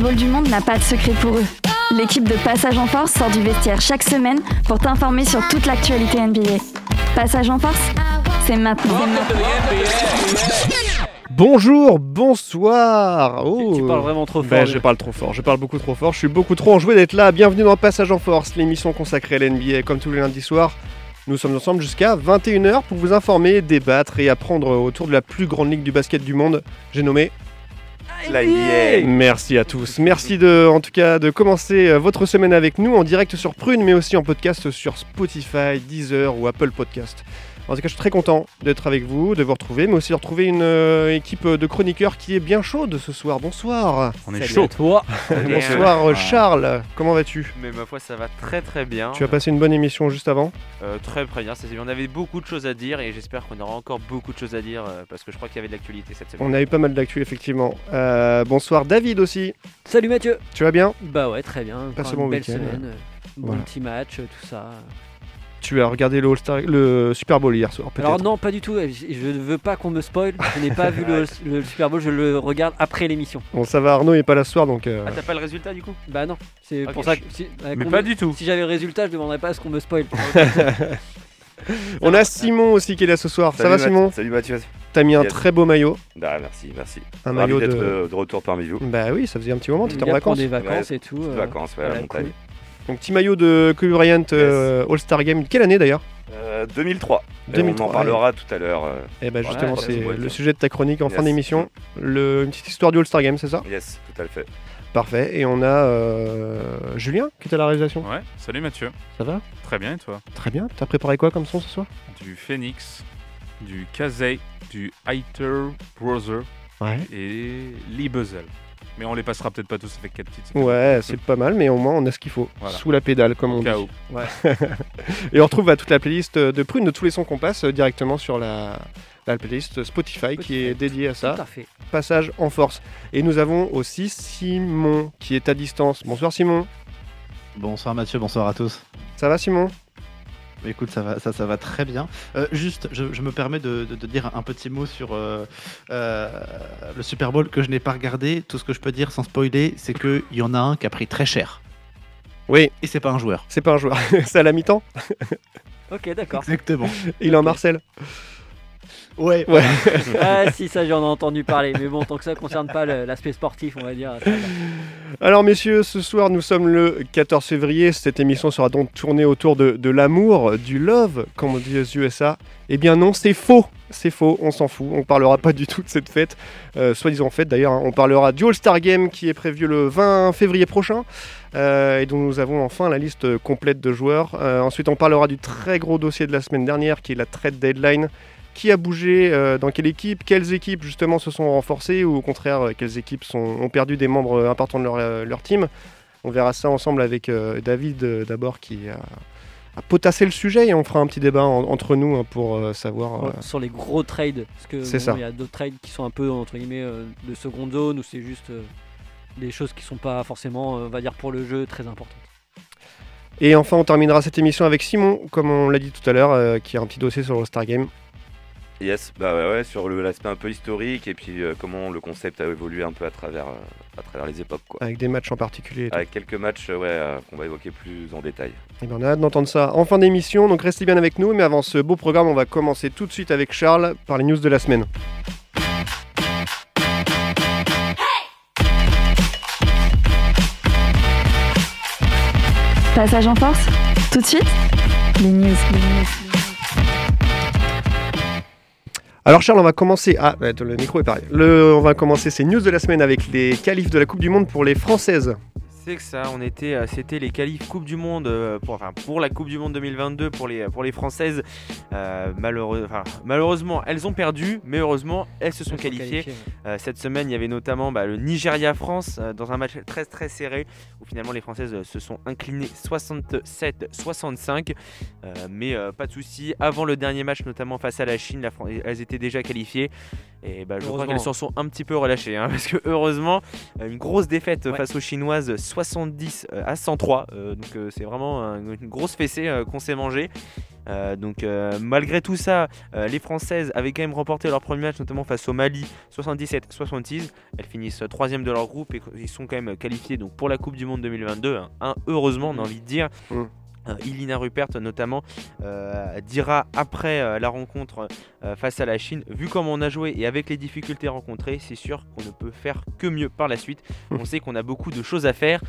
Basketball du monde n'a pas de secret pour eux. L'équipe de Passage en Force sort du vestiaire chaque semaine pour t'informer sur toute l'actualité NBA. Passage en Force, c'est maintenant. Bonjour, bonsoir. Oh. Tu parles vraiment trop fort. Ben, je parle trop fort, je parle beaucoup trop fort, je suis beaucoup trop enjoué d'être là. Bienvenue dans Passage en Force, l'émission consacrée à l'NBA comme tous les lundis soirs. Nous sommes ensemble jusqu'à 21h pour vous informer, débattre et apprendre autour de la plus grande ligue du basket du monde. J'ai nommé. La NBA. Merci à tous. Merci de, en tout cas de commencer euh, votre semaine avec nous en direct sur Prune, mais aussi en podcast sur Spotify, Deezer ou Apple Podcast. En tout cas, je suis très content d'être avec vous, de vous retrouver, mais aussi de retrouver une euh, équipe de chroniqueurs qui est bien chaude ce soir. Bonsoir. On est Salut chaud. à toi. Bonsoir euh, Charles. Comment vas-tu? Mais ma foi, ça va très très bien. Tu as passé une bonne émission juste avant? Euh, très très bien. ça s'est bien. On avait beaucoup de choses à dire et j'espère qu'on aura encore beaucoup de choses à dire euh, parce que je crois qu'il y avait de l'actualité cette semaine. On a eu pas mal d'actu effectivement. Euh, bonsoir David aussi. Salut Mathieu. Tu vas bien? Bah ouais, très bien. Passe Encore bon une belle week-end. semaine. euh, Bon Voilà. petit match, euh, tout ça. Tu as regardé le, All-Star- le Super Bowl hier soir peut-être Alors non, pas du tout. Je ne veux pas qu'on me spoil. Je n'ai pas vu le, le Super Bowl. Je le regarde après l'émission. Bon ça va, Arnaud est pas là ce soir donc... euh, Ah, t'as pas le résultat du coup? Bah non. C'est pour ça que si, euh, Mais pas me- du tout. si j'avais le résultat, je demanderais pas à ce qu'on me spoil. On a Simon aussi qui est là ce soir. ça va Salut, Simon? Salut Mathieu. T'as mis un très beau maillot. Ah, merci, merci. Un maillot d'être de... euh, de retour parmi vous. Bah oui, ça faisait un petit moment, t'étais en vacances. des vacances Ouais, et tout. Euh, vacances, ouais, à la voilà, montagne. cool. Donc petit maillot de Kobe Bryant euh, All-Star Game. Quelle année d'ailleurs Euh, 2003. Et 2003, On en parlera tout à l'heure. euh, Eh ben justement, ouais, c'est le sujet de ta chronique en fin d'émission. Une petite histoire du All-Star Game, c'est ça Yes, tout à fait. Parfait. Et on a euh, Julien qui est à la réalisation. Ouais, salut Mathieu. Ça va Très bien et toi Très bien. T'as préparé quoi comme son ce soir Du Phoenix, du Kazay, du Hater Brother Ouais. et Lee Buzzell. Mais on les passera peut-être pas tous avec 4 titres. Ouais, c'est pas mal, mais au moins on a ce qu'il faut. Voilà. Sous la pédale, comme on Au dit. où. Et on retrouve bah, toute la playlist de Prune de tous les sons qu'on passe euh, directement sur la, la playlist Spotify, qui est dédiée à ça. Tout à fait. Passage en force. Et nous avons aussi Simon qui est à distance. Bonsoir Simon. Bonsoir Mathieu, bonsoir à tous. Ça va Simon? Écoute, ça va, ça, ça va très bien. Euh, juste, je, je me permets de, de- de dire un petit mot sur euh, euh, le Super Bowl que je n'ai pas regardé. Tout ce que je peux dire sans spoiler, c'est qu'il y en a un qui a pris très cher. Oui, Et c'est pas un joueur. c'est pas un joueur. c'est à la mi-temps. Ok, d'accord. Exactement. Il est en Marcel. Ouais, Ouais. ah si, ça j'en ai entendu parler. Mais bon, tant que ça concerne pas l'aspect sportif, on va dire. Alors messieurs, ce soir nous sommes le 14 février. Cette émission sera donc tournée autour de, de l'amour, du love, comme on dit aux USA. Eh bien non, c'est faux. C'est faux, on s'en fout. On parlera pas du tout de cette fête, euh, soi-disant fête d'ailleurs. hein. On parlera du All-Star Game qui est prévu le 20 février prochain euh, et dont nous avons enfin la liste complète de joueurs. Euh, ensuite, on parlera du très gros dossier de la semaine dernière qui est la trade deadline. Qui a bougé euh, Dans quelle équipe Quelles équipes justement se sont renforcées ou au contraire euh, quelles équipes sont- ont perdu des membres euh, importants de leur, leur team On verra ça ensemble avec David d'abord qui a, a potassé le sujet et on fera un petit débat en- entre nous hein, pour savoir. sur les gros trades. Parce que bon, il y a d'autres trades qui sont un peu entre guillemets de seconde zone où c'est juste des choses qui sont pas forcément, on va dire pour le jeu, très importantes. Et enfin, on terminera cette émission avec Simon, comme on l'a dit tout à l'heure, euh, qui a un petit dossier sur le Star Game. Yes, bah ouais, ouais, sur le- l'aspect un peu historique et puis euh, comment le concept a évolué un peu à travers, euh, à travers les époques. Quoi. avec des matchs en particulier. et tout. Avec quelques matchs euh, ouais, euh, qu'on va évoquer plus en détail. Eh bien, on a hâte d'entendre ça en fin d'émission, donc restez bien avec nous. Mais avant ce beau programme, on va commencer tout de suite avec Charles par les news de la semaine. Passage en Force, tout de suite, les news. Alors Charles, on va commencer. Ah, ouais, le micro est pareil. Le, on va commencer ces news de la semaine avec les qualifs de la Coupe du Monde pour les Françaises. C'est que ça, on était, euh, c'était les qualifs Coupe du Monde euh, pour, enfin, pour la Coupe du Monde 2022 pour les, pour les Françaises. Euh, malheureux- enfin, malheureusement, elles ont perdu, mais heureusement, elles se sont Elles qualifiées. ouais. Euh, cette semaine, il y avait notamment bah, le Nigeria-France euh, dans un match très très serré où finalement les Françaises se sont inclinées 67-65. Euh, mais pas de souci. Avant le dernier match, notamment face à la Chine, la Fran- elles étaient déjà qualifiées. Et bah, je crois qu'elles s'en sont un petit peu relâchées. hein, parce que heureusement, une grosse défaite Ouais. face aux Chinoises 70 euh, à 103. euh, donc euh, c'est vraiment un- une grosse fessée euh, qu'on s'est mangé. Euh, donc malgré tout ça, les Françaises avaient quand même remporté leur premier match, notamment face au Mali, 77-66. Elles finissent troisième de leur groupe et ils sont quand même qualifiés donc pour la Coupe du Monde 2022. hein. Hein, heureusement, on a envie de dire. Mm. Euh, Ilina Rupert notamment euh, dira après euh, la rencontre euh, face à la Chine, vu comment on a joué et avec les difficultés rencontrées, c'est sûr qu'on ne peut faire que mieux par la suite. On sait qu'on a beaucoup de choses à faire.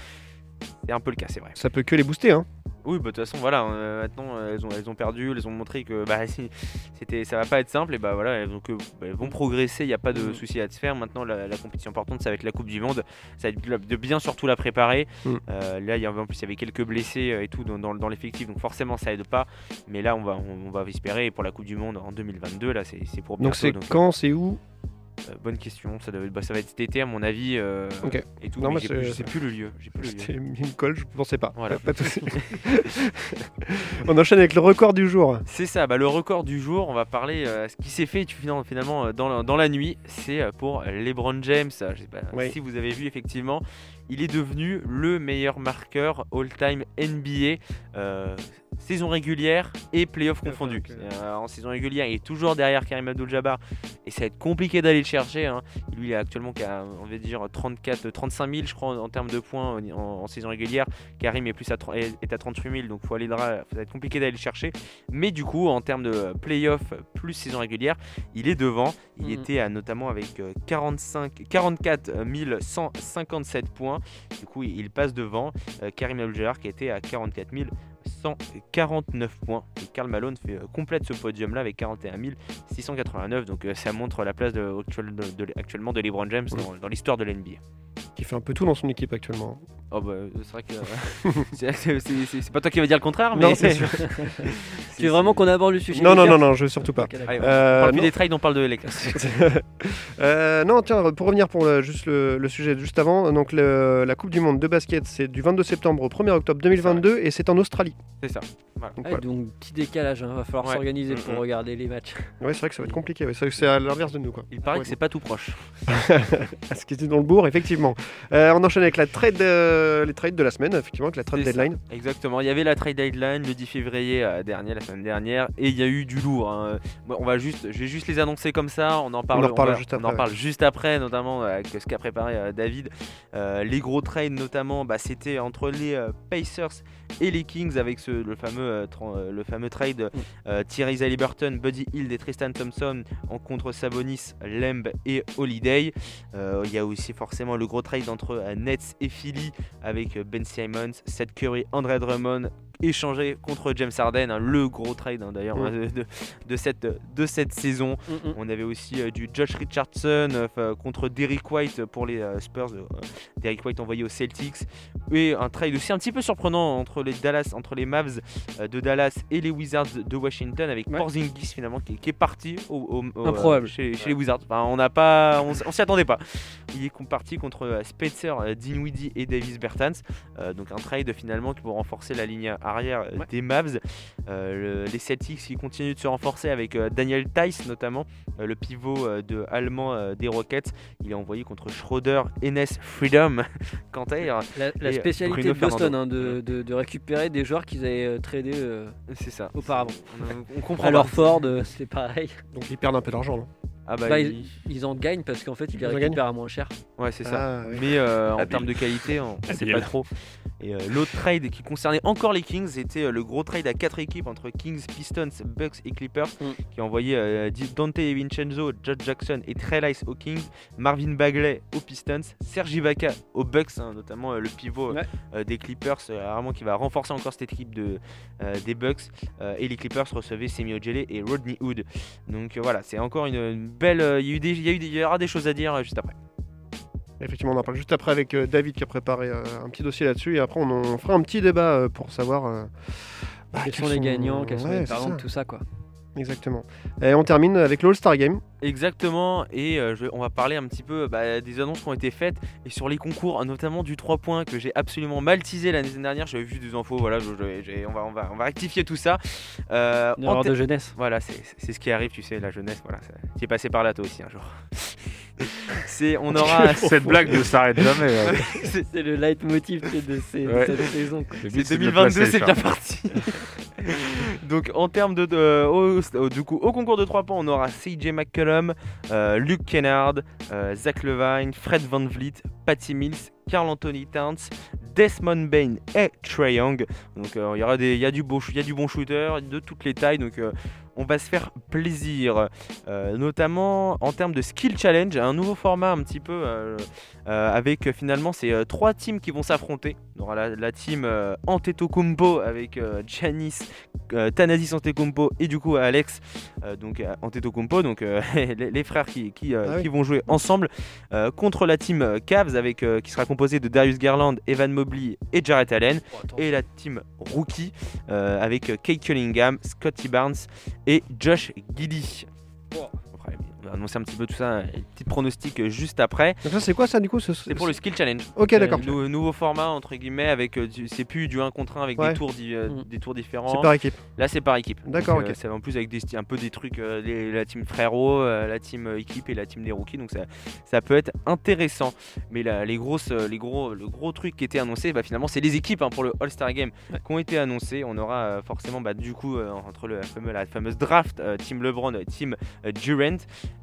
C'est un peu le cas, c'est vrai. Ça peut que les booster. Hein. Oui, bah, de toute façon, voilà, euh, maintenant euh, elles ont, elles ont perdu, elles ont montré que bah, si, c'était, ça va pas être simple, et bah voilà, elles, donc, bah, elles vont progresser, il n'y a pas de Mm. souci à se faire. Maintenant, la, la compétition importante, ça va être la Coupe du Monde, ça va être de- bien surtout la préparer. Mm. Euh, là, il y avait, en plus, il y avait quelques blessés et tout dans, dans- dans l'effectif, donc forcément, ça aide pas. Mais là, on va, on, on va espérer pour la Coupe du Monde en 2022, là, c'est, c'est pour bientôt. Donc c'est donc, quand, c'est où? Euh, bonne question, ça, doit, bah, ça va être cet été, à mon avis, euh, Ok. et tout, Non, mais bah, je sais plus le lieu. C'était une colle, je pensais pas. Voilà. Pas de. On enchaîne avec le record du jour. C'est ça, bah, le record du jour, on va parler euh, ce qui s'est fait finalement euh, dans la, dans la nuit, c'est euh, pour LeBron James. Euh, Je sais pas Oui. si vous avez vu effectivement, il est devenu le meilleur marqueur all-time NBA. euh, Saison régulière et playoff confondus. ok. Euh, en saison régulière, il est toujours derrière Karim Abdul-Jabbar et ça va être compliqué d'aller le chercher. hein. Lui, il est actuellement qu'à, on va dire, 34, 35 000, je crois, en, en termes de points en, en- en saison régulière. Karim est plus à, est à 38 000, donc faut aller ça va être compliqué d'aller le chercher. Mais du coup, en termes de playoff plus saison régulière, il est devant. Il Mhm. était à, notamment avec euh, 45, 44 157 points. Du coup, il passe devant euh, Karim Abdul-Jabbar qui était à 44 149 points. Et Karl Malone fait, euh, complète ce podium-là avec 41 689. Donc euh, ça montre la place de- actuellement de LeBron James dans, dans l'histoire de l'NBA. Qui fait un peu tout dans son équipe actuellement. Oh bah, c'est vrai que euh, c'est- pas toi qui vas dire le contraire, mais Non, c'est sûr. Tu veux vraiment qu'on aborde le sujet Non, non, non, non, je veux surtout pas. Allez, on Euh, parle plus non. des trades, on parle de Lakers. Euh, non, tiens, pour revenir pour le, juste le, le sujet juste avant, donc le- la Coupe du Monde de basket, c'est du 22 septembre au 1er octobre 2022 et c'est en Australie. c'est ça. Donc, voilà. donc petit décalage, hein, va falloir Ouais. s'organiser pour regarder les matchs. Ouais, c'est vrai que ça va être compliqué. ouais. C'est c'est à l'inverse de nous, quoi. Il paraît Ouais, que c'est pas tout proche. Ce qui était dans le bourg, effectivement. Euh, on enchaîne avec la trade, euh, les trades de la semaine, effectivement, avec la trade ça. deadline. Exactement, il y avait la trade deadline le 10 février euh, dernier, la semaine dernière, et il y a eu du lourd. hein. Bon, on va juste, je vais juste les annoncer comme ça, on en parle, en reparle va- juste on après, en parle juste après, notamment avec ce qu'a préparé David. Les gros trades, notamment, bah, c'était entre les Pacers et les Kings avec ce, le, fameux, euh, euh, le fameux trade euh, Thierry Halliburton, Buddy Hield et Tristan Thompson en contre Sabonis, Lemb et Holiday. Euh, Il y a aussi forcément le gros trade entre Nets et Philly avec Ben Simmons, Seth Curry, André Drummond échangé contre James Harden, hein, le gros trade hein, d'ailleurs Mm. hein, de, de cette, de cette saison. Mm, mm. On avait aussi euh, du Josh Richardson euh, contre Derrick White pour les euh, Spurs. euh, Derrick White envoyé aux Celtics. Et un trade aussi un petit peu surprenant entre les Dallas, entre les Mavs euh, de Dallas et les Wizards de Washington avec Ouais. Porzingis finalement qui, qui est parti au, au- au- Improbable. euh, chez, les Wizards. Enfin, on n'a pas, on, s'y attendait pas. Il est parti contre euh, Spencer euh, Dinwiddie et Davis Bertans. Euh, donc un trade finalement qui pour renforcer la ligne arrière euh, Ouais. des Mavs. Euh, le- les Celtics qui continuent de se renforcer avec euh, Daniel Tice notamment, euh, le pivot euh, de allemand euh, des Rockets. Il est envoyé contre Schroeder, Enes Freedom, Kanter. La, la Et, spécialité Bruno de Boston, Fernando. hein, de, de- de récupérer des joueurs qu'ils avaient euh, tradés euh, C'est ça. auparavant. On, on comprend. Alors. Ford, euh, c'est pareil. Donc ils perdent un peu d'argent, Ah bah, Bah, il- ils, ils en gagnent parce qu'en fait, ils les Ils récupèrent à moins cher. Ouais, c'est ça. Ah, oui. Mais euh, en Habile. termes de qualité, on ne sait pas trop. Et euh, l'autre trade qui concernait encore les Kings, c'était euh, le gros trade à quatre équipes entre Kings, Pistons, Bucks et Clippers, Mm. qui a envoyé euh, Dante Vincenzo, Josh Jackson et Trey Lyles aux Kings, Marvin Bagley aux Pistons, Serge Ibaka aux Bucks, hein, notamment le pivot Ouais. des Clippers, vraiment qui va renforcer encore cette équipe de, des Bucks. Et les Clippers recevaient Semi Ojeley et Rodney Hood. Donc voilà, c'est encore une, belle. Il y, a eu des- il y, a eu des- il y aura des choses à dire juste après. Effectivement, on en parle juste après avec euh, David qui a préparé euh, un petit dossier là-dessus et après on, en fera un petit débat euh, pour savoir bah, quels quels sont les gagnants, quels sont les ça. tout ça quoi. Exactement. Et on termine avec l'All-Star Game. Exactement, et euh, je- on va parler un petit peu bah, des annonces qui ont été faites et sur les concours, notamment du 3 points que j'ai absolument mal teasé l'année dernière. J'avais vu des infos, voilà, je- je- j'ai- on, va, on, va, on va rectifier tout ça. Euh, Une en erreur de jeunesse. Voilà, c'est c'est ce qui arrive, tu sais, la jeunesse, voilà. es passé par là toi aussi un jour. c'est, on aura. Cette blague ne s'arrête jamais. ouais. C'est le leitmotiv de, ces- de cette saison. C'est de le 2022, placer, c'est bien parti. Donc en termes de, au- du coup au concours de 3 points, on aura CJ McCollum, euh, Luke Kennard, euh, Zach Levine, Fred Van Vliet, Patty Mills, Carl Anthony Towns, Desmond Bain et Trey Young. Donc euh, il y aura des, a du y a du bon shooter de toutes les tailles. Donc euh, on va se faire plaisir, Euh, notamment en termes de skill challenge, un nouveau format un petit peu euh, euh, avec finalement ces trois teams qui vont s'affronter. On aura la, la team Antetokounmpo avec euh, Thanasis Antetokounmpo et du coup Alex donc Antetokounmpo donc les, les frères qui, qui, Ah oui. qui vont jouer ensemble contre la team Cavs avec qui sera composée de Darius Garland, Evan Mobley et Jarrett Allen et la team Rookie avec Kate Cunningham, Scotty Barnes et Josh Giddy. Après, on va annoncer un petit peu tout ça, un petit pronostic euh, juste après. Donc ça c'est quoi ça du coup ce- C'est pour le skill challenge. Ok Euh, d'accord. nou- nouveau format entre guillemets avec euh, c'est plus du 1 contre 1 avec Ouais. des tours di- Mm. des tours différents. C'est par équipe. Là c'est par équipe. D'accord, ok. C'est en plus avec des un peu des trucs euh, les- la team frérot, euh, la team équipe et la team des rookies donc ça, ça peut être intéressant. Mais les grosses les gros le gros truc qui était annoncé bah, finalement c'est les équipes hein, pour le All-Star Game qui ont été annoncées. On aura euh, forcément bah, du coup euh, entre le la fameuse, la fameuse draft euh, team LeBron team euh,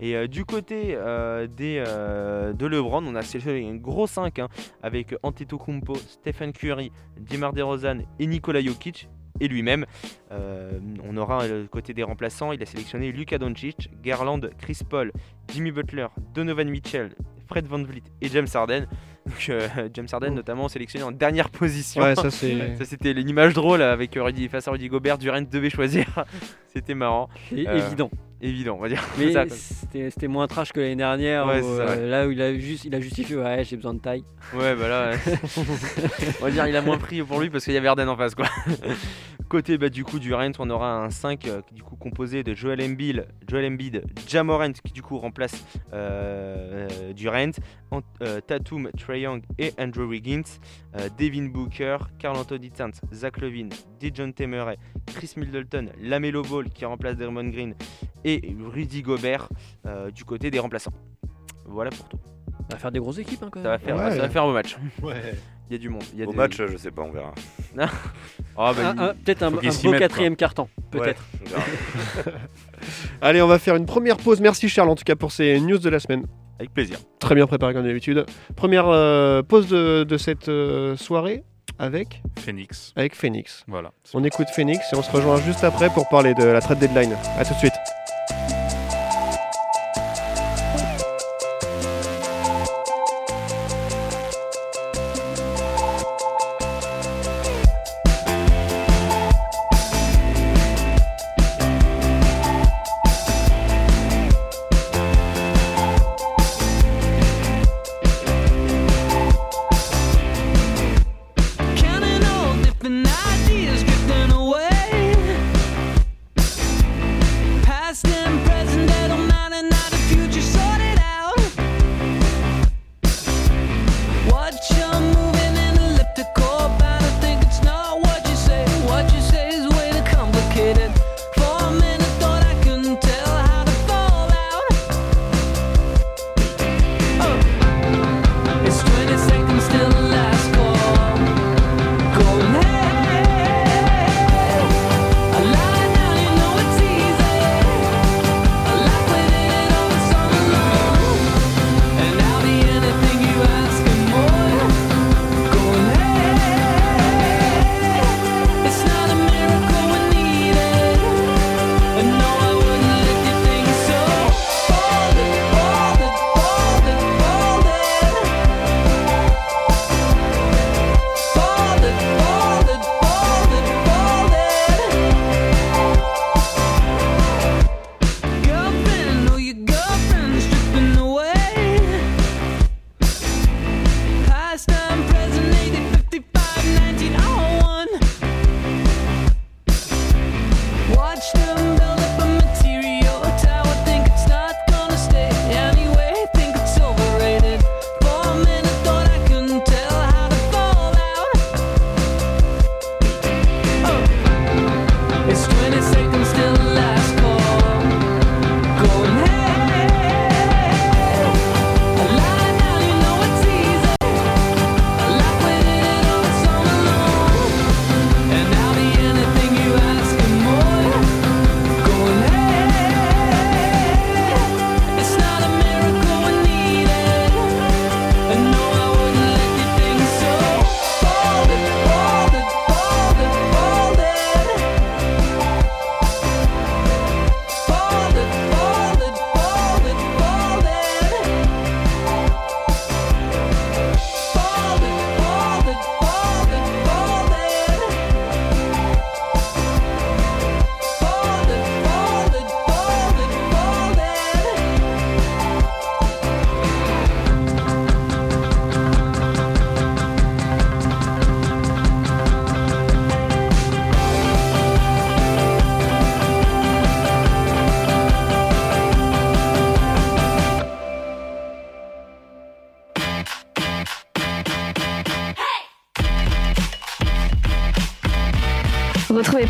Et euh, du côté euh, des euh, de LeBron on a sélectionné un gros 5 hein, avec Antetokounmpo, Stephen Curry, DeMar DeRozan et Nikola Jokic et lui-même. Euh, on aura le côté des remplaçants, il a sélectionné Luka Doncic, Garland, Chris Paul, Jimmy Butler, Donovan Mitchell, Fred Van Vliet et James Harden. Donc euh, James Harden notamment sélectionné en dernière position. Ouais ça c'était une image drôle avec euh, Rudy face à Rudy Gobert, Durant devait choisir. c'était marrant, Euh, évident. évident on va dire. Mais c'était moins trash que l'année dernière. Ouais, où, c'est ça, Là où il a, juste, il a justifié Ouais, j'ai besoin de taille. Ouais, bah là, ouais. on va dire il a moins pris pour lui parce qu'il y avait Harden en face, quoi. Côté bah, du coup du Durant, on aura un 5 euh, du coup composé de Joel Embiid, Joel Embiid, Jamorant qui du coup remplace euh, euh, Durant, Ant- euh, Tatum, Trae Young et Andrew Wiggins, euh, Devin Booker, Carl Anthony Towns, Zach Levine, Dejounte Murray, Chris Middleton, Lamelo Ball qui remplace Draymond Green et Rudy Gobert euh, du côté des remplaçants. Voilà pour tout. On va faire des grosses équipes hein, quand Ça va faire, Ouais. ça va faire un beau match. Ouais. Il y a du monde. Il y a Au des- match, je sais pas, on verra. Ah, bah, il- Peut-être un, faut qu'ils un s'y beau mettent, quatrième carton. Peut-être. Ouais, on verra. Allez on va faire une première pause. Merci Charles en tout cas pour ces news de la semaine. Avec plaisir. Très bien préparé comme d'habitude. Première euh, pause de, de cette euh, soirée avec Phoenix. avec Phoenix. Voilà. On écoute Phoenix et on se rejoint juste après pour parler de la trade deadline. A tout de suite.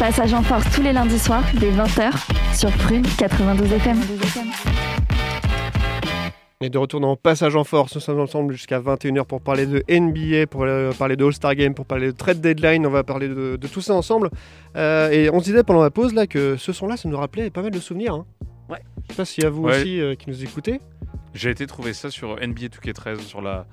Passage en Force tous les lundis soirs dès 20h sur Prune 92 FM. Et de retour dans Passage en Force, nous sommes ensemble jusqu'à 21h pour parler de NBA, pour euh, parler de All-Star Game, pour parler de Trade Deadline, on va parler de, de tout ça ensemble. Euh, et on se disait pendant la pause là que ce son-là, ça nous rappelait pas mal de souvenirs. hein. Ouais. Je sais pas s'il y a vous Ouais. aussi euh, qui nous écoutez. J'ai été trouver ça sur NBA 2K13, sur la,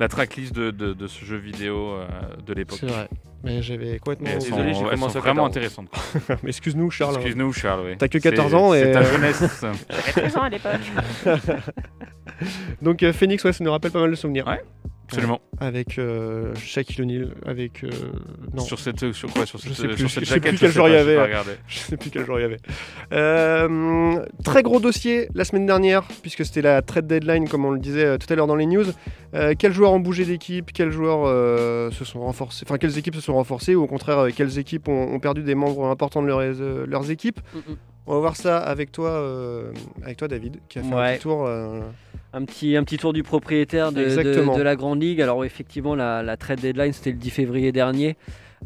la tracklist de, de, de ce jeu vidéo euh, de l'époque. C'est vrai. Mais j'avais complètement. Mais Désolé, j'ai commencé vraiment 14. intéressantes. quoi. Mais excuse-nous, Charles. Excuse-nous, Charles. oui. T'as que C'est- 14 ans et- C'est ta jeunesse. J'avais 13 ans à l'époque. Donc euh, Phoenix, ouais, ça nous rappelle pas mal de souvenirs. Ouais. Absolument. Avec euh, Shaquille O'Neal, avec. euh, non. Sur cette, sur quoi Sur Je cette, sais plus, sur je sais plus je quel sais jour il y avait. Je sais plus quel jour il y avait. Euh, très gros dossier la semaine dernière, puisque c'était la trade deadline, comme on le disait euh, tout à l'heure dans les news. Euh, quels joueurs ont bougé d'équipe? Quels joueurs euh, se sont renforcés? Enfin, quelles équipes se sont renforcées? Ou au contraire, euh, quelles équipes ont, ont perdu des membres importants de leurs, euh, leurs équipes? Mm, mm. On va voir ça avec toi, euh, avec toi David, qui a fait un petit tour. euh, Un petit, un petit tour du propriétaire de, de- Exactement. de la Grande Ligue. Alors effectivement, la, la trade deadline, c'était le 10 février dernier.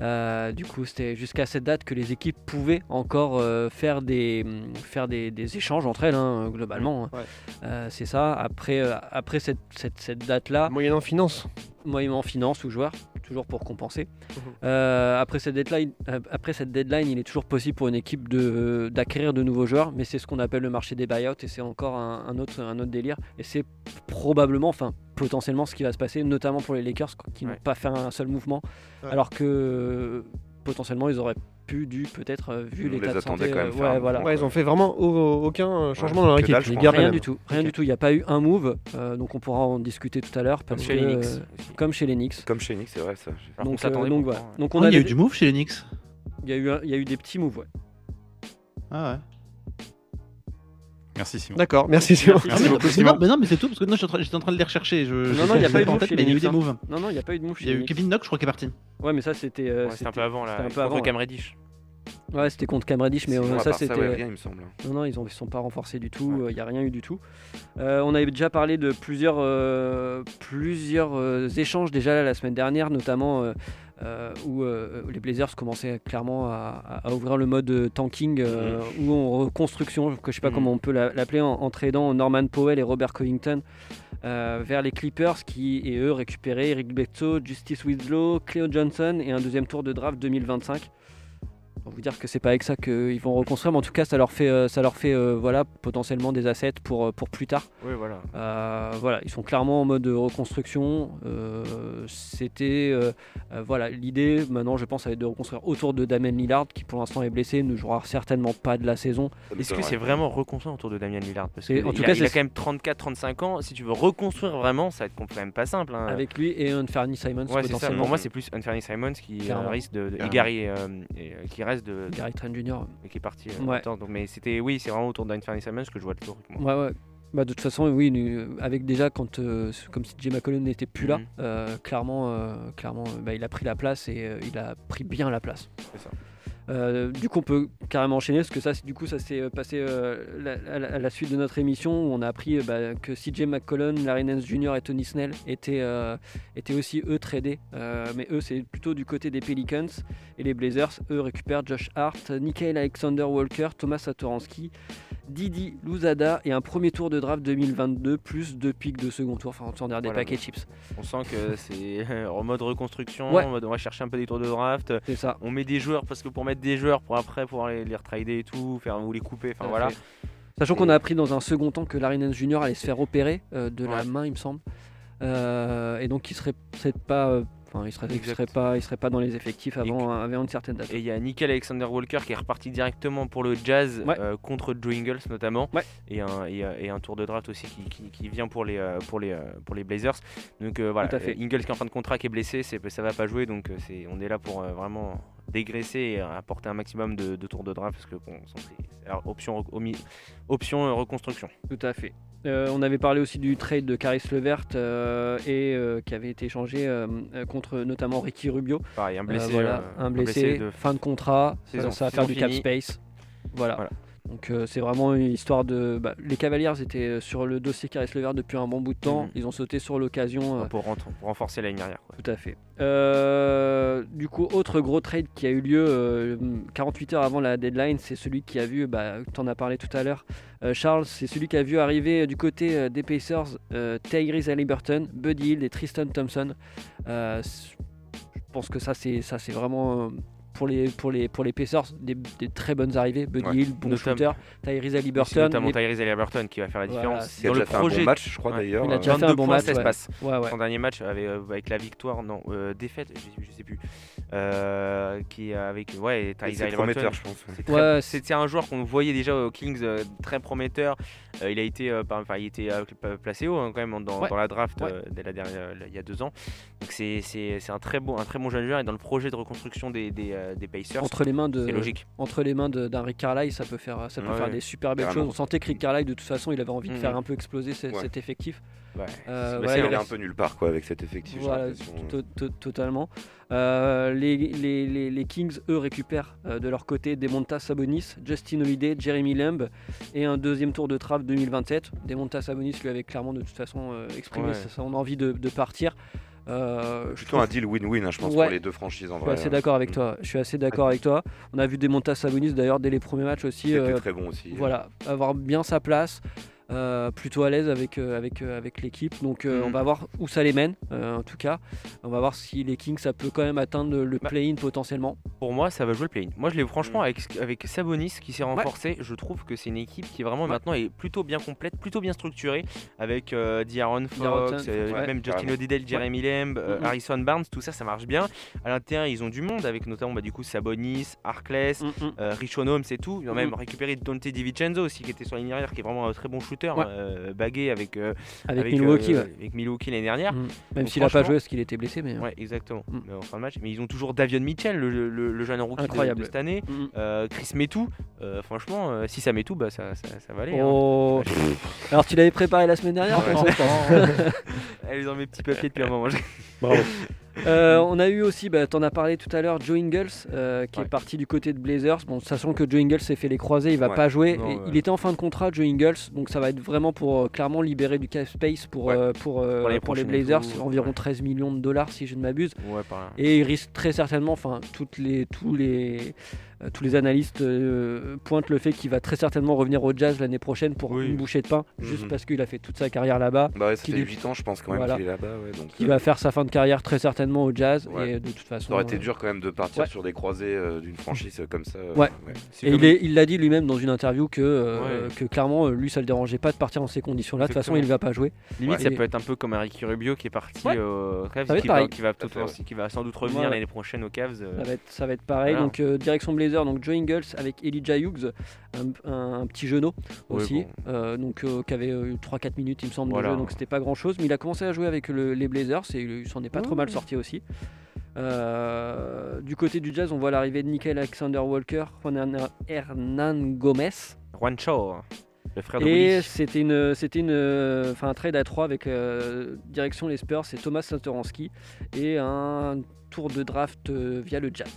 Euh, du coup, c'était jusqu'à cette date que les équipes pouvaient encore euh, faire, des, faire des, des échanges entre elles, hein, globalement. Ouais. Euh, c'est ça. Après, après cette, cette, cette date-là, moyenne en finance. Moyennement finance ou joueur, toujours pour compenser. Mhm. Euh, après, cette deadline, euh, après cette deadline, il est toujours possible pour une équipe de, d'acquérir de nouveaux joueurs, mais c'est ce qu'on appelle le marché des buyouts et c'est encore un, un autre, un autre délire. Et c'est probablement, enfin potentiellement ce qui va se passer, notamment pour les Lakers qui Ouais. n'ont pas fait un seul mouvement, Ouais. alors que euh, potentiellement ils auraient pu, dû peut-être, euh, vu On l'état les de attendait santé. quand même euh, ouais, voilà. mouvement. Ouais, ils ont fait vraiment au- aucun euh, changement dans leur que équipe. dalle, Rien même. du tout, rien du tout. Il n'y a pas eu un move, euh, donc on pourra en discuter tout à l'heure. Comme chez que, aussi. comme chez Knicks. Comme chez Nick, c'est vrai ça. Donc, s'attendait euh, donc, pourtant, voilà. ouais. Donc Oh, on il y a eu du move chez Knicks. il y a eu, il y a eu des petits moves, ouais. Ah ouais. Merci Simon. D'accord, merci Simon. Ah, mais, non, mais non, mais non, mais c'est tout, parce que non, j'étais en train- j'étais en train de les rechercher. Je, Non, non, il y a pas eu de move il y a eu des Knicks, moves. Non, non, il n'y a pas eu de move Il y a eu. Kevin Knox, je crois, qui est parti. Ouais, mais ça c'était. euh, Ouais, C'était un peu avant là. c'était un peu contre avant, Cam Reddish. Ouais, c'était contre Cam Reddish, mais euh, ça c'était. ouais, rien, il me semble. Non, non, ils ne sont pas renforcés du tout, il n'y a rien eu du tout. Euh, on avait déjà parlé de plusieurs, euh, plusieurs euh, échanges déjà la semaine dernière, notamment euh, où euh, les Blazers commençaient clairement à, ouvrir le mode euh, tanking euh, ou en reconstruction, que je ne sais pas Mhm. comment on peut la- l'appeler, en, en tradant Norman Powell et Robert Covington vers les Clippers qui, et eux, récupéraient Eric Bledsoe, Justice Winslow, Cleo Johnson et un deuxième tour de draft 2025. On va vous dire que c'est pas avec ça qu'ils vont reconstruire, mais en tout cas, ça leur fait, euh, ça leur fait euh, voilà, potentiellement des assets pour, euh, pour plus tard. Oui, voilà. Euh, voilà, ils sont clairement en mode reconstruction. Euh, C'était euh, euh, voilà l'idée. Maintenant, je pense, ça va être de reconstruire autour de Damien Lillard, qui pour l'instant est blessé, ne jouera certainement pas de la saison. Est-ce que c'est vraiment reconstruire autour de Damien Lillard? Parce qu'il en tout a, cas, il a quand même 34-35 ans. Si tu veux reconstruire vraiment, ça va être quand même pas simple. hein. Avec lui et Anthony Simons Ouais, c'est ça. potentiellement. Pour moi, c'est plus Anthony Simons qui Clairement. risque de. de-. Gary, euh, et, euh, qui reste de. Gary Trent Jr. et qui est parti euh, Ouais. longtemps. Donc, mais c'était. Oui, c'est vraiment autour d'Anthony Simons que je vois toujours. moi. Ouais, ouais. Bah, de toute façon, oui, avec déjà quand, euh, comme si Jay McCollum n'était plus là, Mhm. euh, clairement, euh, clairement, bah, il a pris la place et il a pris bien la place. C'est ça. Euh, du coup, on peut carrément enchaîner parce que ça, du coup, ça s'est euh, passé euh, à, la, suite de notre émission où on a appris bah, que CJ McCollum, Larry Nance Jr. et Tony Snell étaient, aussi eux tradés. Mais eux, c'est plutôt du côté des Pelicans et les Blazers, eux, récupèrent Josh Hart, Nickel Alexander Walker, Thomas Satoransky, Didi Louzada et un premier tour de draft 2022 plus deux pics de second tour, enfin sans dire des Voilà. paquets chips. On sent que c'est en mode reconstruction. Ouais. en mode on va chercher un peu des tours de draft. C'est ça. On met des joueurs parce que pour mettre des joueurs pour après pouvoir les, les retrader et tout, faire ou les couper. Enfin voilà. fait. Sachant qu'on a appris dans un second temps que Nance Jr. allait se faire opérer euh, de la main, il me semble. Euh, et donc il serait peut-être pas, euh, enfin il serait, il serait pas, il serait pas dans les effectifs Et avant, avant une certaine date. Et il y a Nickel Alexander Walker qui est reparti directement pour le Jazz Ouais. euh, contre Joe Ingles notamment. Ouais. Et, un, et, euh, et un tour de draft aussi qui, qui- qui vient pour les, euh, pour, les, euh, pour les Blazers. Donc euh, voilà, fait. euh, Ingles qui est en fin de contrat qui est blessé, c'est, ça va pas jouer. Donc euh, c'est, on est là pour euh, vraiment dégraisser et apporter un maximum de, de tours de draft parce que bon, alors, option, euh, reconstruction. Tout à fait. Euh, on avait parlé aussi du trade de Caris Levert euh, et euh, qui avait été échangé contre notamment Ricky Rubio. Pareil, un blessé. voilà, un blessé, de fin de contrat, ça, saison- ça va faire du cap space. Voilà. Voilà. Donc euh, c'est vraiment une histoire de. bah, les Cavaliers étaient euh, sur le dossier Caris Levert depuis un bon bout de temps. Mhm. Ils ont sauté sur l'occasion. euh, pour, pour renforcer la ligne arrière. quoi. tout à fait. Euh, du coup, autre gros trade qui a eu lieu euh, 48 heures avant la deadline, c'est celui qui a vu, bah, tu en as parlé tout à l'heure, Charles, c'est celui qui a vu arriver du côté des Pacers Tyrese Halliburton, Buddy Hield et Tristan Thompson. Je pense que ça, c'est ça, c'est vraiment. Pour les, pour, les, pour les Pacers, des, des très bonnes arrivées. Buddy Ouais. Hield, bon Notam- shooter. Tyrese C'est Halliburton. notamment les- Tyrese qui va faire la Voilà, différence. Il a Dans le fait un projet, bon match, je crois Ouais. d'ailleurs. Il a déjà fait 22 un bon points, match, 16 ouais. ouais. Son dernier match avec, euh, avec la victoire, non, euh, défaite, je sais, je sais plus. Euh, qui avec ouais, Tyrese je pense. Ouais, C'était un joueur qu'on voyait déjà aux Kings euh, très prometteur. Euh, il a été, euh, par- enfin, il était pla- placé haut hein, quand même dans, Ouais. dans la draft Ouais. euh, dès la dernière, il y a deux ans. Donc c'est c'est- c'est un très bon, un très bon jeune joueur et dans le projet de reconstruction des, des, euh, des Pacers, Entre les mains de, logique. entre les mains d'un Rick Carlisle, ça peut faire, ça peut Ouais, faire des super belles choses. On sentait que Rick Carlisle, de toute façon, il avait envie de Mhm. faire un peu exploser Ouais. cet effectif. Ouais. Euh, voilà, il est un peu nulle part quoi avec cet effectif. voilà, totalement. Euh, les, les- les- les Kings, eux, récupèrent euh, de leur côté Demonta Sabonis, Justin Holiday, Jeremy Lamb et un deuxième tour de draft 2027. Demonta Sabonis lui avait clairement de toute façon exprimé Ouais. son envie de, de partir. Euh, je Plutôt trouve- un deal win-win, hein, je pense, Ouais. pour les deux franchises en je suis vrai. assez hein. d'accord avec Mm. toi. Je suis assez d'accord avec toi. On a vu Demonta Sabonis d'ailleurs dès les premiers matchs aussi. C'était euh, très bon aussi. voilà, avoir bien sa place, euh, plutôt à l'aise avec, euh, avec, euh, avec l'équipe. Donc euh, Mhm. on va voir où ça les mène, euh, en tout cas. On va voir si les Kings, ça peut quand même atteindre le Bah. play-in potentiellement. Pour moi, ça va jouer le play-in. Moi, je l'ai franchement Mm. avec, avec Sabonis qui s'est renforcé. Je trouve que c'est une équipe qui vraiment maintenant est plutôt bien complète, plutôt bien structurée avec euh, D'Aaron Fox, Fox, ouais, même Justin. Odell, Jeremy Lamb, euh, Mhm. Harrison Barnes, tout ça, ça marche bien. À l'intérieur, ils ont du monde avec notamment bah, du coup Sabonis, Harkless. Euh, Richon Holmes et tout. Ils ont même Mhm. récupéré récupéré Dante DiVincenzo aussi qui était sur la ligne arrière, qui est vraiment un très bon shooter, Ouais. euh, bagué avec, euh, Avec, Milwaukee, euh, ouais. avec Milwaukee l'année dernière. Mhm. Même s'il a pas joué parce qu'il était blessé, mais. Ouais, exactement. Mm. Mais en fin de match. Mais ils ont toujours Davion Mitchell, le, le- le jeune rookie Incroyable. de, cette année. Euh, Chris Metou, euh, franchement, euh, si ça met tout, bah, ça, ça, ça va aller. hein. Oh. Alors tu l'avais préparé la semaine dernière pense. Elle est dans mes petits papiers depuis un moment. Euh, on a eu aussi, bah, tu en as parlé tout à l'heure, Joe Ingles euh, qui Ouais. est parti du côté de Blazers. Bon, sachant que Joe Ingles s'est fait les croisés, il va Ouais. pas jouer. Non, Et ouais. Il était en fin de contrat, Joe Ingles, donc ça va être vraiment pour euh, clairement libérer du cap space pour, Ouais. pour, Pour l'année pour les Blazers, tout, environ ouais. 13 millions de dollars si je ne m'abuse. Et il risque très certainement, enfin, toutes les, tous les, tous les analystes euh, pointent le fait qu'il va très certainement revenir au Jazz l'année prochaine pour Oui. une bouchée de pain, juste Mhm. parce qu'il a fait toute sa carrière là-bas. Bah ouais, ça Qui fait lui- 8 ans, je pense quand même Voilà. qu'il est là-bas. Ouais, donc, Il euh, va faire sa fin de carrière très certainement au Jazz. Ouais. Et de toute façon. Ça aurait été euh, dur quand même de partir Ouais. sur des croisés euh, d'une franchise euh, comme ça. euh, Ouais. C'est Et comme- il l'a dit lui-même dans une interview que, euh, Ouais. que clairement, euh, lui, ça le dérangeait pas de partir dans ces conditions-là. De toute façon, il va pas jouer. Limite, Ouais. ça Et- peut être un peu comme Ricky Rubio qui est parti Ouais. au Cavs, qui, va, sans doute revenir l'année prochaine aux Cavs. euh, Ça va être, pareil. Donc, euh, direction Blazer, donc Joe Ingles avec Elijah Hughes, un, un- un petit genou aussi. bon. euh, donc, euh, qui avait eu 3-4 minutes, il me semble, Voilà. de jeu. Donc, c'était pas grand chose. Mais il a commencé à jouer avec le- les Blazers et il s'en est pas trop mal sorti aussi. Euh, du côté du Jazz, on voit l'arrivée de Nickel Alexander Walker, Juan Hernan- Hernan Gomez. Juan Shaw, le frère de Et c'était une, c'était une, enfin un trade à 3 avec euh, direction les Spurs, c'est Thomas Satoransky et un tour de draft euh, via le Jazz.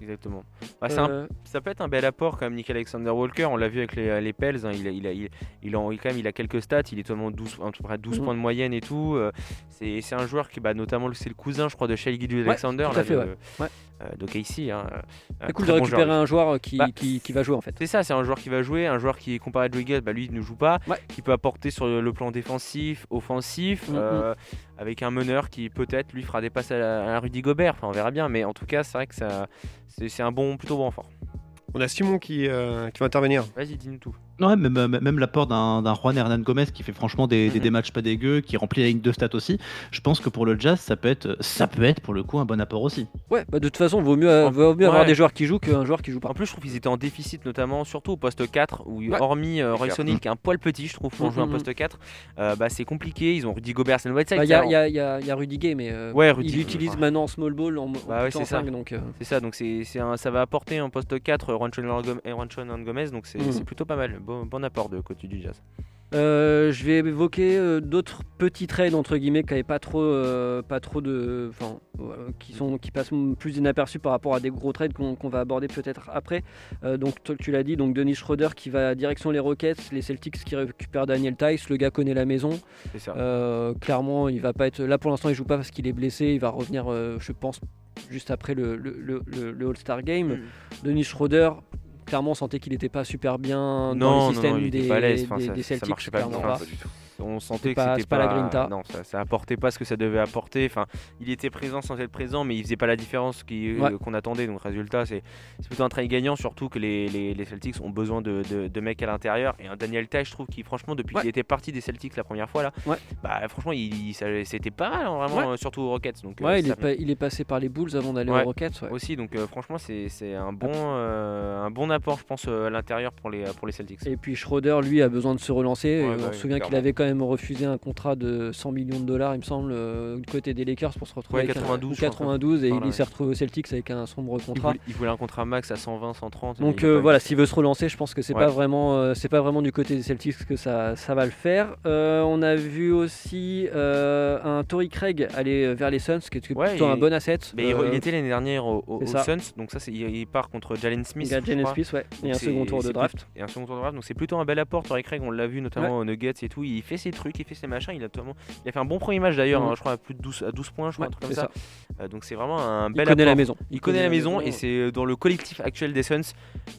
Exactement. Bah, un Euh, Ça peut être un bel apport quand même, Nick Alexander Walker. On l'a vu avec les, les Pels. hein, il, a, il, il, il, en- quand même, il a quelques stats. Il est totalement 12, à peu près 12 Mhm. points de moyenne et tout. euh, c'est un joueur qui, bah, notamment, c'est le cousin, je crois, de Shai Gilgeous Alexander. tout à fait, de, ouais. Ouais. euh, de Casey. Hein, c'est cool de récupérer un joueur qui, Bah, qui, qui va jouer en fait. C'est ça, c'est un joueur qui va jouer, un joueur qui est comparé à Joe Ingles, bah lui il ne joue pas, Ouais. qui peut apporter sur le, plan défensif, offensif, Mhm. euh, avec un meneur qui peut-être lui fera des passes à, la- à Rudy Gobert, enfin on verra bien, mais en tout cas c'est vrai que ça, c'est c'est un bon, plutôt bon renfort. On a Simon qui, euh, qui va intervenir. Vas-y, dis-nous tout. Ouais, même, euh, même l'apport d'un d'un Juan Hernan Gomez qui fait franchement des, des, Mhm. des matchs pas dégueux, qui remplit la ligne de stats aussi. Je pense que pour le Jazz, ça peut être, ça peut être pour le coup un bon apport aussi. Ouais, bah de toute façon, vaut mieux, euh, vaut mieux avoir des joueurs qui jouent qu'un joueur qui joue pas. En plus, je trouve qu'ils étaient en déficit, notamment surtout au poste 4, où Ouais. hormis euh, clair. O'Neal, qui est un poil petit, je trouve, pour Mhm, jouer un mhm. poste 4, euh, bah, c'est compliqué. Ils ont Rudy Gobert, c'est une Whiteside. Bah, Il y, y, a, y, y a Rudy Gay, mais euh, Ouais, Rudy, il utilise ouais. maintenant small ball en, Bah ouais, c'est ça. 5, donc euh, C'est ça, donc c'est, ça va apporter un poste 4 Ranchon et Ranchon and Gomez, donc c'est, c'est plutôt pas mal. Bon, bon apport de côté du Jazz. Euh, je vais évoquer euh, d'autres petits trades entre guillemets qui n'avaient pas trop, euh, pas trop de, enfin, qui sont, qui passent plus inaperçus par rapport à des gros trades qu'on va aborder peut-être après. Donc tu l'as dit, donc Denis Schroeder qui va direction les Rockets, les Celtics qui récupèrent Daniel Tice, le gars connaît la maison. Ça. Clairement, il va pas être là pour l'instant. Il joue pas parce qu'il est blessé. Il va revenir, je pense, juste après le, le- le- le- le All-Star Game. Mm. Denis Schroeder, clairement, on sentait qu'il n'était pas super bien dans Non, non, le système non, était des, des- ça- des ça Celtics. marchait pas clairement bien. pas. Pas du tout. On sentait que pas- c'était c'est pas la grinta. Non, ça, ça apportait pas ce que ça devait apporter. Enfin, il était présent sans être présent, mais il faisait pas la différence qui- Ouais. euh, qu'on attendait. Donc, résultat, c'est plutôt un train gagnant, surtout que les, les- les Celtics ont besoin de, de- de mecs à l'intérieur. Et un Daniel Tay, je trouve qu'il, franchement, depuis Ouais. qu'il était parti des Celtics la première fois, là, Ouais. bah, franchement, il, c'était pas mal, hein, vraiment, euh, surtout aux Rockets. Donc, euh, il est, pas- il est passé par les Bulls avant d'aller aux Rockets. aussi. Donc, euh, franchement, c'est un bon, un bon apport, je pense, à l'intérieur pour les, pour les Celtics. Et puis Schroeder, lui, a besoin de se relancer. Bah on oui, se souvient qu'il avait quand même refusé un contrat de 100 millions de dollars, il me semble, euh, du côté des Lakers pour se retrouver Ouais, avec un- 92, je crois. 92 et Voilà, il ouais. s'est retrouvé aux Celtics avec un sombre Il contrat. voulait, il voulait un contrat max à 120, 130. mais Donc euh, voilà, s'il veut se relancer, je pense que c'est Ouais. pas vraiment, euh, c'est pas vraiment du côté des Celtics que ça, ça va le faire. Euh, on a vu aussi un Tory Craig aller vers les Suns, qui est plutôt un bon asset. Mais il était l'année dernière aux. Suns, donc ça c'est- il, part contre Jalen Smith. il y a Jalen. Smith, ouais, et un second tour de draft. Et un second tour de draft, donc c'est plutôt un bel apport. Torrey Craig, on l'a vu notamment aux Nuggets et tout. Il fait ses trucs, il fait ses machins. Il a, il a fait un bon premier match d'ailleurs, Mhm. hein, je crois à plus de 12, à 12 points, je crois, Ouais, un truc comme ça. ça. Euh, donc c'est vraiment un Il bel connaît apport. la maison. Il connaît la maison et c'est euh, dans le collectif actuel des Suns,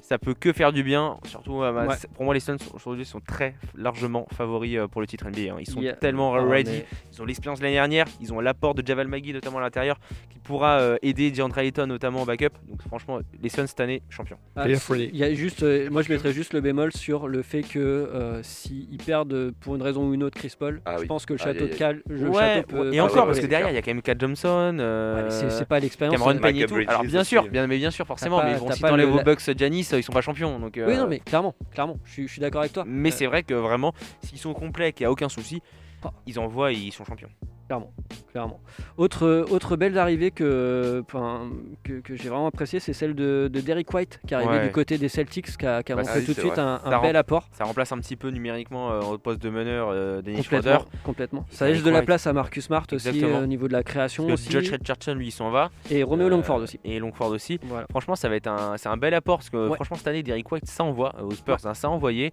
ça peut que faire du bien. Surtout, euh, bah, Ouais. pour moi, les Suns aujourd'hui sont très largement favoris euh, pour le titre NBA. hein. Ils sont Il tellement Ah, ready. mais- Ils ont l'expérience de l'année dernière, ils ont l'apport de Javal Magui notamment à l'intérieur qui pourra euh, aider DeAndre Ayton notamment en backup. Donc franchement, les Suns cette année, champions. Ah, il y a juste, euh, moi je mettrais juste le bémol sur le fait que euh, s'ils perdent euh, pour une raison ou une autre Chris Paul, Ah je oui. pense que le Aïe, château de. Cal, le Ouais, château peut- et encore parce que derrière il y a quand même Kat Johnson, euh, Ouais, c'est pas l'expérience. Cameron Payne et tout. Bridges Alors bien aussi, sûr, bien, mais bien sûr forcément, pas- mais bon, si pas t'enlèves le- aux Bucks Giannis, euh, ils sont pas champions. Donc, Oui, euh, non, mais clairement, clairement, je suis, d'accord avec toi. mais Euh, c'est vrai que vraiment, s'ils sont complets, qu'il n'y a aucun souci, Ah. ils envoient et ils sont champions. Clairement, clairement. Autre, autre belle arrivée que, que, que j'ai vraiment appréciée, c'est celle de, de Derrick White qui est arrivé Ouais. du côté des Celtics, qui a, qui a Bah, tout de suite un, bel apport. Ça remplace un petit peu numériquement euh, au poste de meneur euh, Dennis Schroeder. Complètement. Ça laisse de la place à Marcus Smart aussi euh, au niveau de la création Parce aussi. Judge Richardson lui il s'en va. et Romeo Euh, Longford aussi. Et Longford aussi. Voilà. Franchement, ça va être un, c'est un bel apport parce que Ouais. franchement cette année, Derrick White, ça envoie aux Spurs, hein, ça a envoyé.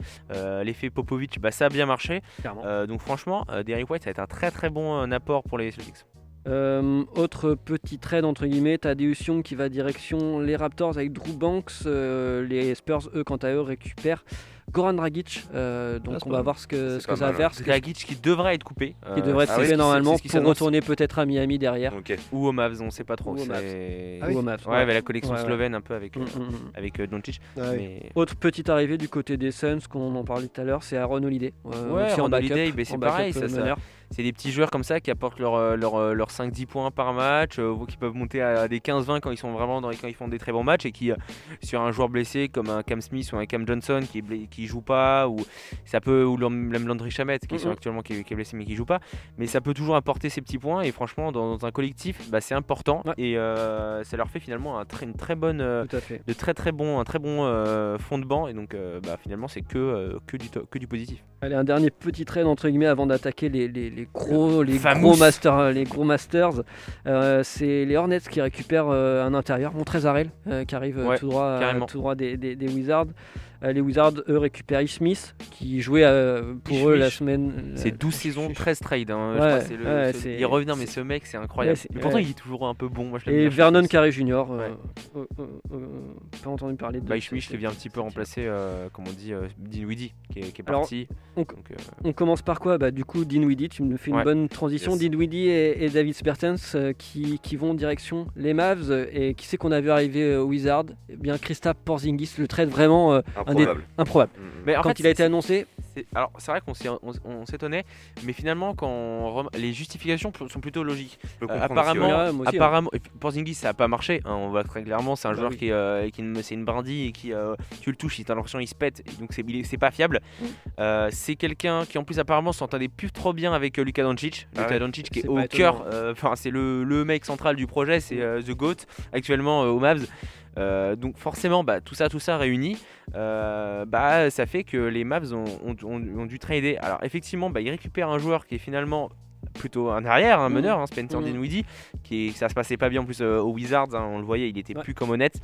L'effet Popovic, bah, ça a bien marché. Donc franchement, Derrick White, ça va être un très très bon euh, apport pour les Celtics. Euh, autre petit trade entre guillemets, Tadeusz Young qui va direction les Raptors avec Drew Banks. Euh, les Spurs, eux, quant à eux, récupèrent Goran Dragic. Euh, donc Ah, on va voir ce que, ce que ça va faire. hein. Dragic qui devrait être coupé. qui euh, devrait être ah coupé normalement c'est ce qui pour s'annonce. retourner peut-être à Miami derrière. Ou au Mavs, on sait pas trop. Ou au Mavs. c'est- Ah oui. Ou au Mavs, Ouais, ouais. avec la collection Ouais, ouais. slovène un peu avec, euh, Mm, mm, mm. avec euh, Doncic. Ah oui. Mais... Autre petite arrivée du côté des Suns, qu'on en parlait tout à l'heure, c'est Aaron Holiday. Euh, Ouais, aussi en Aaron backup, Holiday, mais c'est pareil, ça-. C'est des petits joueurs comme ça qui apportent leur, euh, leur, euh, leur 5-10 points par match, euh, qui peuvent monter à des 15-20 quand ils sont vraiment dans, quand ils font des très bons matchs et qui, euh, sur un joueur blessé comme un Cam Smith ou un Cam Johnson qui, joue pas, ou ça peut, ou même Landry qui, sont Mhm. actuellement, qui, est- qui est blessé mais qui joue pas, mais ça peut toujours apporter ces petits points et franchement, dans, dans un collectif, bah, c'est important Ouais. et euh, ça leur fait finalement un très, une très bonne. euh, Tout à fait. de très très bon, un très bon euh, fond de banc et donc euh, bah, finalement c'est que, euh, que, du to- que du positif. Allez, un dernier petit trade entre guillemets avant d'attaquer les, les, les gros, les gros masters, les gros masters. Euh, c'est les Hornets qui récupèrent euh, un intérieur, Montrezarel, euh, qui arrive euh, Ouais, tout droit, euh, tout droit des, des- des Wizards. Euh, les Wizards, eux, récupèrent Smith, qui jouait euh, pour Ish eux la semaine. C'est euh, 12 saisons, 13 trades. hein, je crois le- ce- il revient, mais ce mec c'est incroyable. Mais pourtant ouais. il est toujours un peu bon. Moi, je Et bien, Vernon. Carré Jr. euh, Ouais. euh, euh, euh, pas entendu parler de. Bah, ce- qui vient un petit peu ce- remplacer, euh, comme on dit, euh, Dinwiddie qui est, qui est Alors, parti. on- Donc, euh, On commence par quoi? Bah, Du coup, Dinwiddie, tu me fais une Ouais. bonne transition. Yes. Dinwiddie et, et David Spertens euh, qui, qui vont direction les Mavs. euh, Et qui c'est qu'on a vu arriver euh, Wizard Eh bien, Christophe Porzingis, le trade vraiment euh, des- Improbable. improbable. Mm. mais en Quand fait, il a été c'est- annoncé, alors c'est vrai qu'on s'étonnait, mais finalement quand rem- les justifications sont plutôt logiques. Euh, comprendre aussi, apparemment, ouais. Ouais, moi aussi, hein. apparemment, Porzingis ça a pas marché. hein, on voit très clairement, c'est un Bah joueur oui. qui, est, euh, qui est- c'est une brindille et qui euh, tu le touches, il t'as l'impression il se pète, donc c'est pas fiable. Mm. Euh, c'est quelqu'un qui en plus apparemment s'entendait plus trop bien avec euh, Luka Doncic. Ah Luka ouais. Doncic qui est au cœur, euh, enfin c'est le, le mec central du projet, c'est euh, The Goat actuellement euh, au Mavs. Euh, donc forcément, bah, tout ça, tout ça réuni, euh, bah, ça fait que les Mavs ont, ont- ont- ont dû trader. Alors effectivement, bah, ils récupèrent un joueur qui est finalement plutôt un arrière, un Mhm. meneur, hein, Spencer Mhm. Dinwiddie, qui ça se passait pas bien en plus euh, aux Wizards, hein, on le voyait, il était Ouais. plus comme honnête.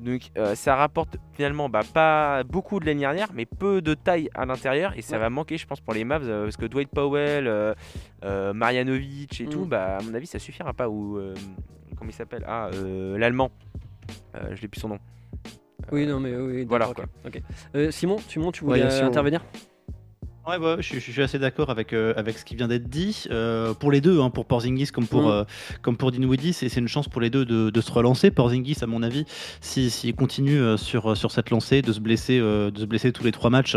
Donc euh, ça rapporte finalement bah, pas beaucoup de l'année dernière, mais peu de taille à l'intérieur, et ça Ouais. va manquer, je pense, pour les Mavs, euh, parce que Dwight Powell, Marjanovic et Mhm. tout, bah, à mon avis, ça suffira pas. Ou comment il s'appelle? Ah, l'allemand. Euh, je l'ai plus son nom. Oui, non, mais oui. Voilà, ok. Euh, Simon, Simon, tu Ouais, voulais bien sûr. intervenir? Ouais, ouais, je, suis- je suis assez d'accord avec, euh, avec ce qui vient d'être dit. Euh, pour les deux, hein, pour Porzingis comme pour, Mm. euh, comme pour Dinwiddie, c'est c'est une chance pour les deux de, de se relancer. Porzingis, à mon avis, s'il s'il continue euh, sur, sur cette lancée, de se, blesser, euh, de se blesser tous les trois matchs,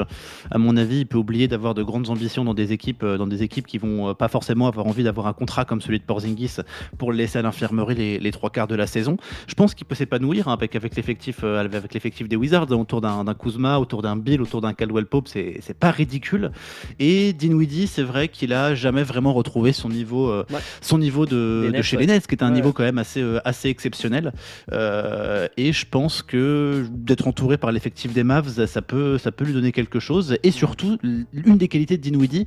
à mon avis, il peut oublier d'avoir de grandes ambitions dans des équipes, euh, dans des équipes qui vont euh, pas forcément avoir envie d'avoir un contrat comme celui de Porzingis pour le laisser à l'infirmerie les, les trois quarts de la saison. Je pense qu'il peut s'épanouir hein, avec, avec l'effectif euh, avec l'effectif des Wizards, hein, autour d'un Kuzma, autour d'un Bill, autour d'un Caldwell Pope, c'est pas ridicule. Et Dinwiddie, c'est vrai qu'il a jamais vraiment retrouvé son niveau, euh, Ouais. son niveau de, chez ouais. les Nets, qui est un Ouais. niveau quand même assez, euh, assez exceptionnel. Euh, et je pense que d'être entouré par l'effectif des Mavs, ça peut, ça peut lui donner quelque chose. Et surtout, une des qualités de Dinwiddie,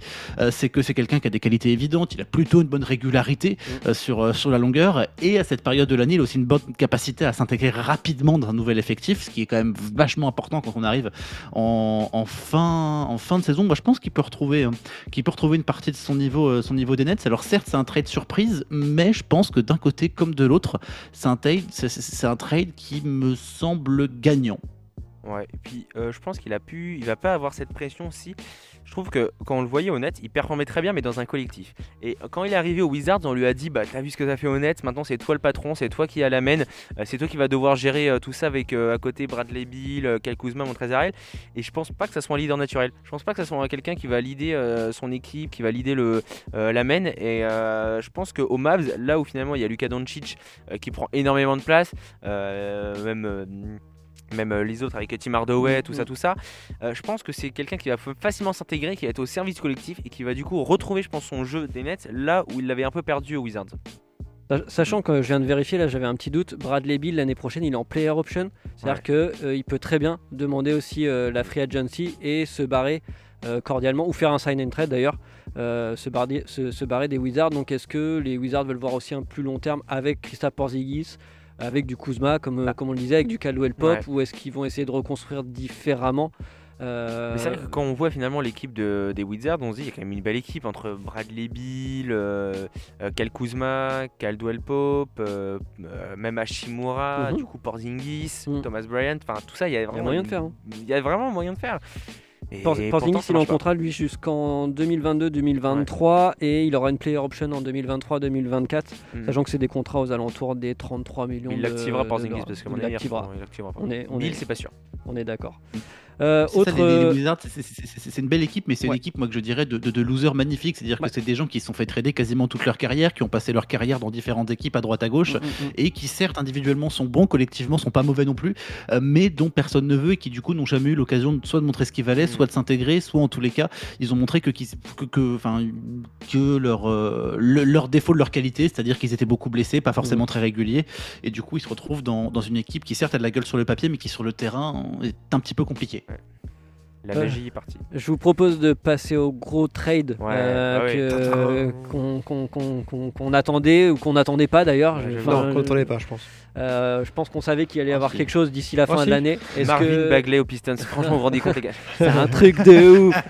c'est que c'est quelqu'un qui a des qualités évidentes. Il a plutôt une bonne régularité sur, sur la longueur. Et à cette période de l'année, il a aussi une bonne capacité à s'intégrer rapidement dans un nouvel effectif, ce qui est quand même vachement important quand on arrive en, en fin, en fin de saison. Moi, je pense qu'il peut retrouver, euh, qu'il peut retrouver une partie de son niveau, euh, son niveau des Nets. Alors certes, c'est un trade surprise, mais je pense que d'un côté comme de l'autre, c'est un trade, un trade qui me semble gagnant. Ouais, et puis euh, je pense qu'il a pu, il va pas avoir cette pression si. Je trouve que quand on le voyait au net, il performait très bien, mais dans un collectif. Et quand il est arrivé aux Wizards, on lui a dit Bah, t'as vu ce que t'as fait au net, maintenant c'est toi le patron, c'est toi qui a la main, euh, c'est toi qui va devoir gérer euh, tout ça avec euh, à côté Bradley Bill, euh, Kyle Kuzma, Montrezl Et je pense pas que ça soit un leader naturel. Je pense pas que ça soit quelqu'un qui va leader son équipe, qui va leader le, la main. Et je pense qu'au Mavs, là où finalement il y a Luka Doncic qui prend énormément de place, même. Même euh, les autres avec Tim Hardaway, tout ça, tout ça. Euh, je pense que c'est quelqu'un qui va facilement s'intégrer, qui va être au service collectif et qui va du coup retrouver, je pense, son jeu des Nets là où il l'avait un peu perdu aux Wizards. Sach- Sachant que je viens de vérifier, là j'avais un petit doute, Bradley Bill l'année prochaine il est en player option, c'est-à-dire que euh, il peut très bien demander aussi la free agency et se barrer cordialement, ou faire un sign and trade d'ailleurs, euh, se, barrer, se, se barrer des Wizards. Donc est-ce que les Wizards veulent voir aussi un plus long terme avec Christophe Porzingis, avec du Kuzma comme, euh, comme on le disait, avec du Caldwell Pop, Ouais. ou est-ce qu'ils vont essayer de reconstruire différemment Euh, c'est vrai que quand on voit finalement l'équipe de, des Wizards, on se dit il y a quand même une belle équipe entre Bradley Bill, euh, Kyle Kuzma, Caldwell Pope, euh, même Hashimura, Mhm. du coup Porzingis, Mhm. Thomas Bryant, enfin tout ça, il y a vraiment moyen une- de faire, hein. Il y a vraiment moyen de faire. Porzingis, il est en contrat lui jusqu'en 2022-2023 et il aura une player option en 2023-2024, Mhm. sachant que c'est des contrats aux alentours des 33 millions. Il l'activera Porzingis parce Il mon il l'activera Bill, est, c'est pas sûr. on est d'accord. Euh, autre, ça, les, les euh, c'est- une belle équipe, mais c'est Ouais. une équipe, moi, que je dirais, de, de, de losers magnifiques. C'est-à-dire Ouais. que c'est des gens qui se sont fait trader quasiment toute leur carrière, qui ont passé leur carrière dans différentes équipes à droite à gauche, mm, mm, mm. et qui, certes, individuellement sont bons, collectivement sont pas mauvais non plus, euh, mais dont personne ne veut et qui, du coup, n'ont jamais eu l'occasion soit de montrer ce qu'ils valaient, Mm. soit de s'intégrer, soit en tous les cas, ils ont montré que, que, que, enfin, que leur, euh, le- leur défaut de leur qualité, c'est-à-dire qu'ils étaient beaucoup blessés, pas forcément très réguliers, et du coup, ils se retrouvent dans, dans une équipe qui, certes, a de la gueule sur le papier, mais qui, sur le terrain, est un petit peu compliquée. La Ouais. magie est partie. Je vous propose de passer au gros trade Ouais, euh, ah qu'on qu'on- qu'on- qu'on- qu'on attendait ou qu'on n'attendait pas d'ailleurs. Enfin, non, quand on l'est pas, je pense. euh, je pense qu'on savait qu'il allait y avoir si. quelque chose d'ici la fin si. de l'année. Marvin que- Bagley aux Pistons. Franchement, vous vous rendez compte, les gars C'est un truc de ouf.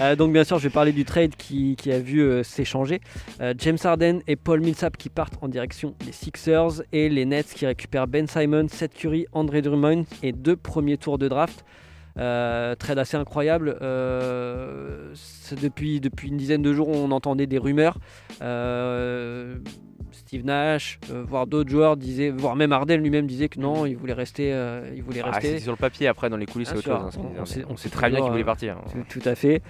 Euh, donc bien sûr, je vais parler du trade qui, a vu euh, s'échanger. Euh, James Harden et Paul Millsap qui partent en direction des Sixers et les Nets qui récupèrent Ben Simon, Seth Curry, André Drummond et deux premiers tours de draft. Trade assez incroyable. Depuis une dizaine de jours, on entendait des rumeurs. Euh, Steve Nash, euh, voire d'autres joueurs disaient, voire même Harden lui-même disait que non, il voulait rester. euh, il voulait Ah, rester. sur le papier, après, dans les coulisses, c'est autre chose. hein, ce on- sait- on sait très bien qu'il voulait euh, partir. hein. Tout, tout à fait.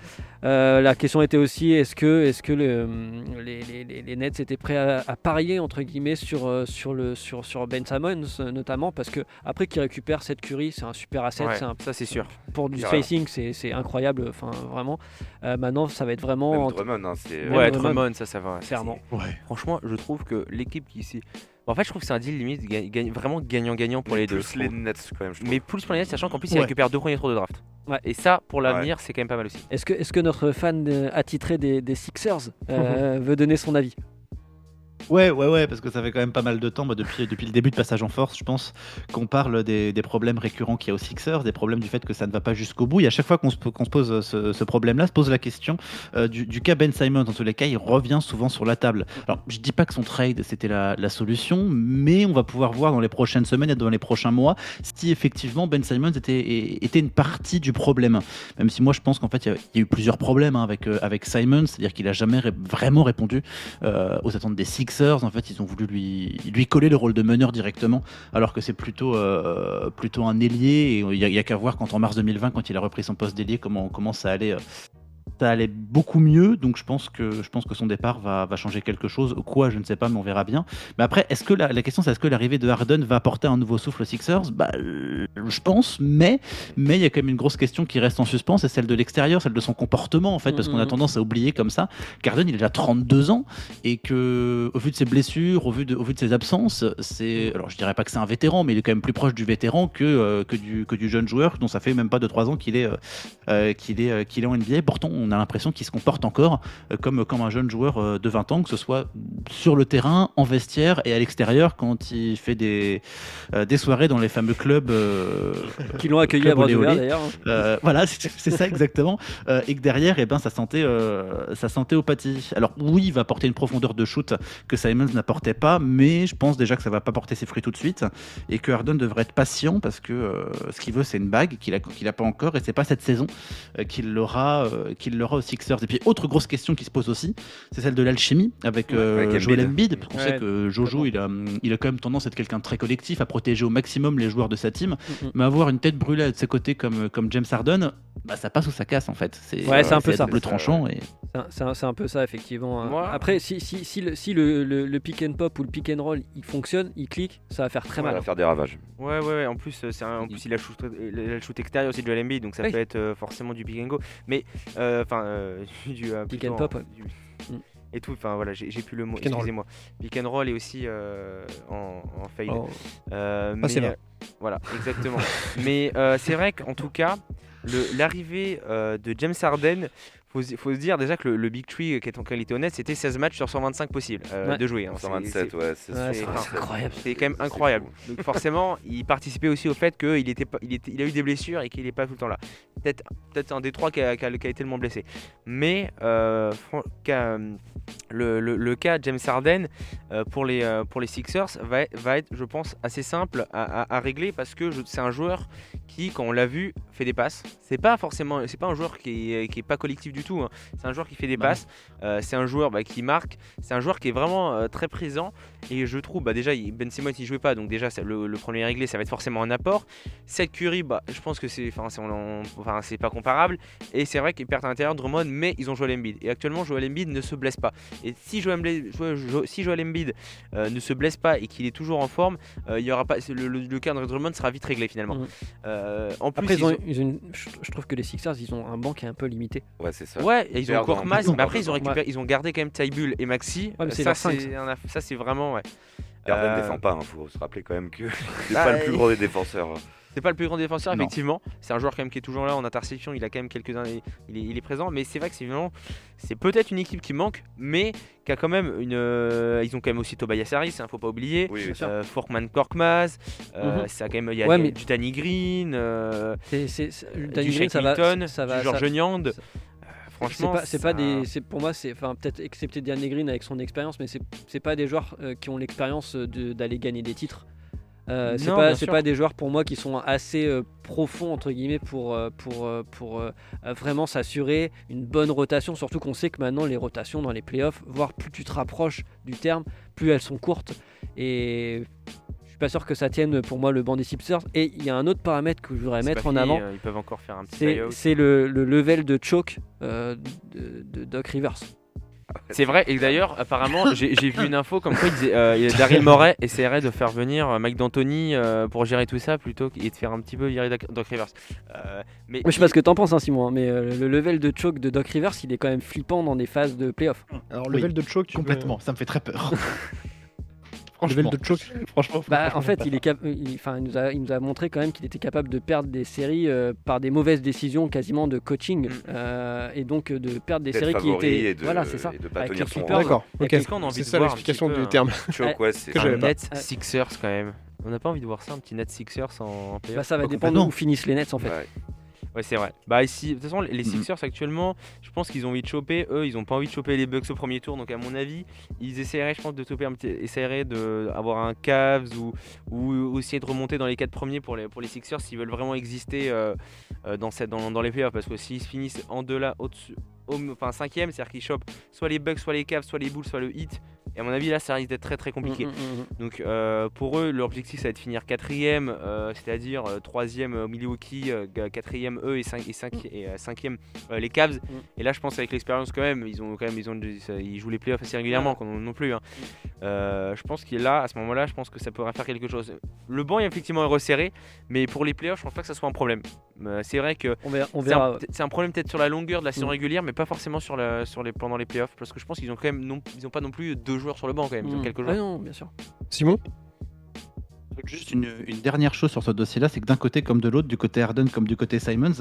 Euh, la question était aussi est-ce que, est-ce que le- les, les- les- les Nets étaient prêts à, à parier entre guillemets sur, euh, sur, le, sur, sur Ben Simmons euh, notamment parce que après qu'il récupère cette Curry, c'est un super asset, Ouais, un- ça, c'est sûr. pour du spacing, c'est, incroyable. Enfin vraiment, Euh, maintenant ça va être vraiment Même entre- Drummond, hein, c'est. Même Ouais, Drummond. Drummond, ça, ça va. ça, Clairement. c'est- Franchement, je trouve que l'équipe qui s'est En fait, je trouve que c'est un deal limite ga- ga- vraiment gagnant-gagnant pour Mais les deux. plus les. Nets quand même. Je. Mais plus pour les Nets, sachant qu'en plus, ils Ouais. récupèrent deux premiers tours de draft. Ouais. Et ça, pour l'avenir, c'est quand même pas mal aussi. Est-ce que, est-ce que notre fan euh, attitré des, des Sixers euh, veut donner son avis? Ouais, ouais, ouais, parce que ça fait quand même pas mal de temps, moi, depuis, depuis le début de Passage en Force, je pense, qu'on parle des, des problèmes récurrents qu'il y a aux Sixers, des problèmes du fait que ça ne va pas jusqu'au bout. Et à chaque fois qu'on se, se pose ce, ce problème-là, se pose la question euh, du, du cas Ben Simon. Dans tous les cas, il revient souvent sur la table. Alors, je dis pas que son trade, c'était la, la solution, mais on va pouvoir voir dans les prochaines semaines et dans les prochains mois si effectivement Ben Simons était, était une partie du problème. Même si moi, je pense qu'en fait, il y, a- eu plusieurs problèmes hein, avec, euh, avec Simons, c'est-à-dire qu'il a jamais vraiment répondu euh, aux attentes des Sixers. En fait, ils ont voulu lui, coller le rôle de meneur directement, alors que c'est plutôt, euh, un ailier. Il n'y a qu'à voir quand en mars 2020, quand il a repris son poste d'ailier, comment, comment ça allait. euh, ça allait beaucoup mieux, donc je pense que, je pense que son départ va, va changer quelque chose. Quoi, je ne sais pas, mais on verra bien. Mais après, est-ce que la, la question, c'est est-ce que l'arrivée de Harden va apporter un nouveau souffle aux Sixers? Bah, euh, Je pense, mais mais il y a quand même une grosse question qui reste en suspens, c'est celle de l'extérieur, celle de son comportement en fait, parce qu'on a Mhm. tendance à oublier comme ça qu'Arden il a déjà 32 ans et que au vu de ses blessures, au vu de, au vu de ses absences, c'est alors je dirais pas que c'est un vétéran, mais il est quand même plus proche du vétéran que euh, que du que du jeune joueur dont ça fait même pas de 3 ans qu'il est euh, qu'il est qu'il est en NBA. Pourtant, on a l'impression qu'il se comporte encore euh, comme comme un jeune joueur euh, de 20 ans, que ce soit sur le terrain, en vestiaire et à l'extérieur quand il fait des euh, des soirées dans les fameux clubs euh, Qui l'ont accueilli à bras d'ailleurs. Euh, voilà, c'est ça exactement. Et que derrière, eh ben, ça sentait, euh, ça sentait. Alors oui, il va apporter une profondeur de shoot que Simons n'apportait pas, mais je pense déjà que ça va pas porter ses fruits tout de suite et que Harden devrait être patient parce que ce qu'il veut, c'est une bague qu'il a, qu'il a pas encore et c'est pas cette saison qu'il l'aura, qu'il aux Sixers. Et puis autre grosse question qui se pose aussi, c'est celle de l'alchimie avec, euh, avec Joel Embiid. Parce qu'on Ouais, sait que Jojo, il a, il a quand même tendance à être quelqu'un de très collectif, à protéger au maximum les joueurs de sa team. Mhm. Mais avoir une tête brûlée de ses côtés comme, comme James Harden, bah, ça passe ou ça casse en fait. C'est Ouais, c'est un peu à ça. tranchant. Et... C'est un- peu ça, effectivement. hein. Moi- Après, si, si, si, le, si le, le- le pick and pop ou le pick and roll il fonctionne, il clique, ça va faire très Ça mal. va faire des ravages. Ouais, ouais, ouais. En plus, euh, c'est un- en plus il a le shoot, le shoot extérieur aussi de Joel Embiid, donc ça Oui. peut être euh, forcément du pick and go. Mais, euh, enfin, euh, du euh, Pick and en- pop, ouais. du- Mm. Et tout, enfin voilà, j'ai plus le mot, excusez-moi. Pick and roll et aussi euh, en, en fade. Oh. Ah, c'est mais, vrai. voilà, exactement. mais c'est vrai qu'en tout cas, le- l'arrivée de James Harden, faut, faut se dire déjà que le, le Big Tree, qui est en qualité honnête, c'était 16 matchs sur 125 possibles euh, Ouais. de jouer. hein. C'est- 127, c'est- ouais, c'est Ouais, incroyable. C'est quand même incroyable. Donc forcément, il participait aussi au fait qu'il était il était, il a eu des blessures et qu'il n'est pas tout le temps là. Peut-être, peut-être un des trois qui a, qui a- qui a été le moins blessé. Mais euh, le, le- le cas James Harden euh, pour les euh, pour les Sixers va, être- va être, je pense, assez simple à, à- à régler parce que c'est un joueur qui, quand on l'a vu, fait des passes. C'est pas forcément, c'est pas un joueur qui est, qui est pas collectif du tout. hein. C'est un joueur qui fait des Bah passes. Euh, c'est un joueur bah, qui marque. C'est un joueur qui est vraiment euh, très présent. Et je trouve, bah, déjà, il- Ben Simmons il jouait pas, donc déjà le, le premier réglé, ça va être forcément un apport. Seth Curry, bah, je pense que c'est, enfin, c'est, enfin, c'est pas comparable. Et c'est vrai qu'ils perdent à l'intérieur Drummond, mais ils ont Joel Embiid. Et actuellement, Joel Embiid ne se blesse pas. Et si Joel si Joel Embiid euh, ne se blesse pas et qu'il est toujours en forme, euh, il y aura pas, le, le, le cas de Drummond sera vite réglé finalement. Euh, en plus, Après, ils ont, ils ont- ils ont une- je, je trouve que les Sixers, ils ont un banc qui est un peu limité. Ouais, c'est ça. Ouais, et ils ont plus, mais après ils ont plus. récupéré, ils ont gardé quand même Taibul et Maxi. Ouais, ça c'est un aff- ça c'est vraiment ouais. Harden Euh, défend pas, hein, faut se rappeler quand même que c'est bah, pas le plus il- gros des défenseurs. C'est pas le plus grand défenseur, Non. effectivement. C'est un joueur quand même qui est toujours là en interception. Il a quand même quelques uns, il est, il est présent. Mais c'est vrai que c'est vraiment, c'est peut-être une équipe qui manque, mais qui a quand même une. euh, ils ont quand même aussi Tobias Harris, hein, faut pas oublier. Oui. Euh, Forkman Korkmaz, euh, Mhm. ça a quand même, il y a Ouais, il mais- du Danny Green, euh, du Danny Green, ça va, Milton, ça va, du George ça- ça- Euh, c'est pas, ça- pas des, c'est pour moi, c'est, enfin peut-être excepté Danny Green avec son expérience, mais c'est, pas des joueurs euh, qui ont l'expérience de- d'aller gagner des titres. Euh, c'est pas, pas des joueurs pour moi qui sont assez euh, profonds entre guillemets pour euh, pour euh, pour euh, euh, vraiment s'assurer une bonne rotation. Surtout qu'on sait que maintenant les rotations dans les playoffs, voire plus tu te rapproches du terme, plus elles sont courtes et pas sûr que ça tienne pour moi le banc des Sixers. Et il y a un autre paramètre que je voudrais mettre en fini, avant, euh, Ils peuvent encore faire un petit c'est, le, le level de choke euh, de, de Doc Rivers. C'est vrai, et d'ailleurs, apparemment, j'ai vu une info comme quoi il disait, euh, Daryl Morey essaierait de faire venir euh, Mike D'Antoni euh, pour gérer tout ça plutôt que- et de faire un petit peu virer Doc Rivers. Euh, mais Moi, je sais pas ce que t'en penses, hein, Simon, hein, mais euh, le level de choke de Doc Rivers, il est quand même flippant dans des phases de playoff. Alors, Oui, level de choke, tu peux- Complètement, ça me fait très peur. Franchement. de choc. Franchement, Bah, en franchement, fait, pas. il, est cap- il, enfin, il, nous a, il nous a montré quand même qu'il était capable de perdre des séries euh, par des mauvaises décisions quasiment de coaching Mm. euh, et donc euh, de perdre des séries qui étaient. et de- voilà, c'est ça. et de pas Avec tenir son. D'accord, ok. Est-ce qu'on a envie C'est de ça l'explication du terme. Choke, ouais, c'est un net. Sixers quand même. On n'a pas envie de voir ça, un petit net Sixers en, en Bah, ça va dépendre complètement. où finissent les Nets en fait. Ouais. C'est vrai. Bah ici, de toute façon, les Mhm. Sixers actuellement, je pense qu'ils ont envie de choper. Eux, ils ont pas envie de choper les Bucks au premier tour. Donc à mon avis, ils essaieraient, je pense, de choper un petit, essaieraient de avoir un Cavs ou ou essayer de remonter dans les quatre premiers pour les pour les Sixers s'ils veulent vraiment exister euh, euh, dans cette dans, dans les playoffs. Parce que s'ils finissent en deux là, au-dessus, au, enfin cinquième, c'est-à-dire qu'ils chopent soit les Bucks, soit les Cavs, soit les Bulls, soit le Heat. Et à mon avis, là, ça risque d'être très très compliqué. Mm, mm, mm, Donc euh, pour eux, leur objectif ça va être de finir quatrième, euh, c'est-à-dire euh, troisième Milwaukee, quatrième eux et, cinq, et, cinq- et cinquième les Cavs. Et là, je pense avec l'expérience quand même, ils ont quand même ils ont ils jouent les playoffs assez régulièrement, quand- non plus. hein. Je pense qu'il est là à ce moment-là, je pense que ça pourrait faire quelque chose. Le banc est effectivement resserré, mais pour les playoffs, je pense pas que ça soit un problème. Euh, c'est vrai que On verra. On c'est un, verra. c'est un problème peut-être sur la longueur de la saison Mm. régulière, mais pas forcément sur la, sur les, pendant les playoffs, parce que je pense qu'ils ont quand même non, ils ont pas non plus deux joueurs sur le banc quand même, ils ont Mm. quelques Ah joueurs. non, bien sûr. Simon? Juste une, une dernière chose sur ce dossier-là, c'est que d'un côté comme de l'autre, du côté Harden comme du côté Simons,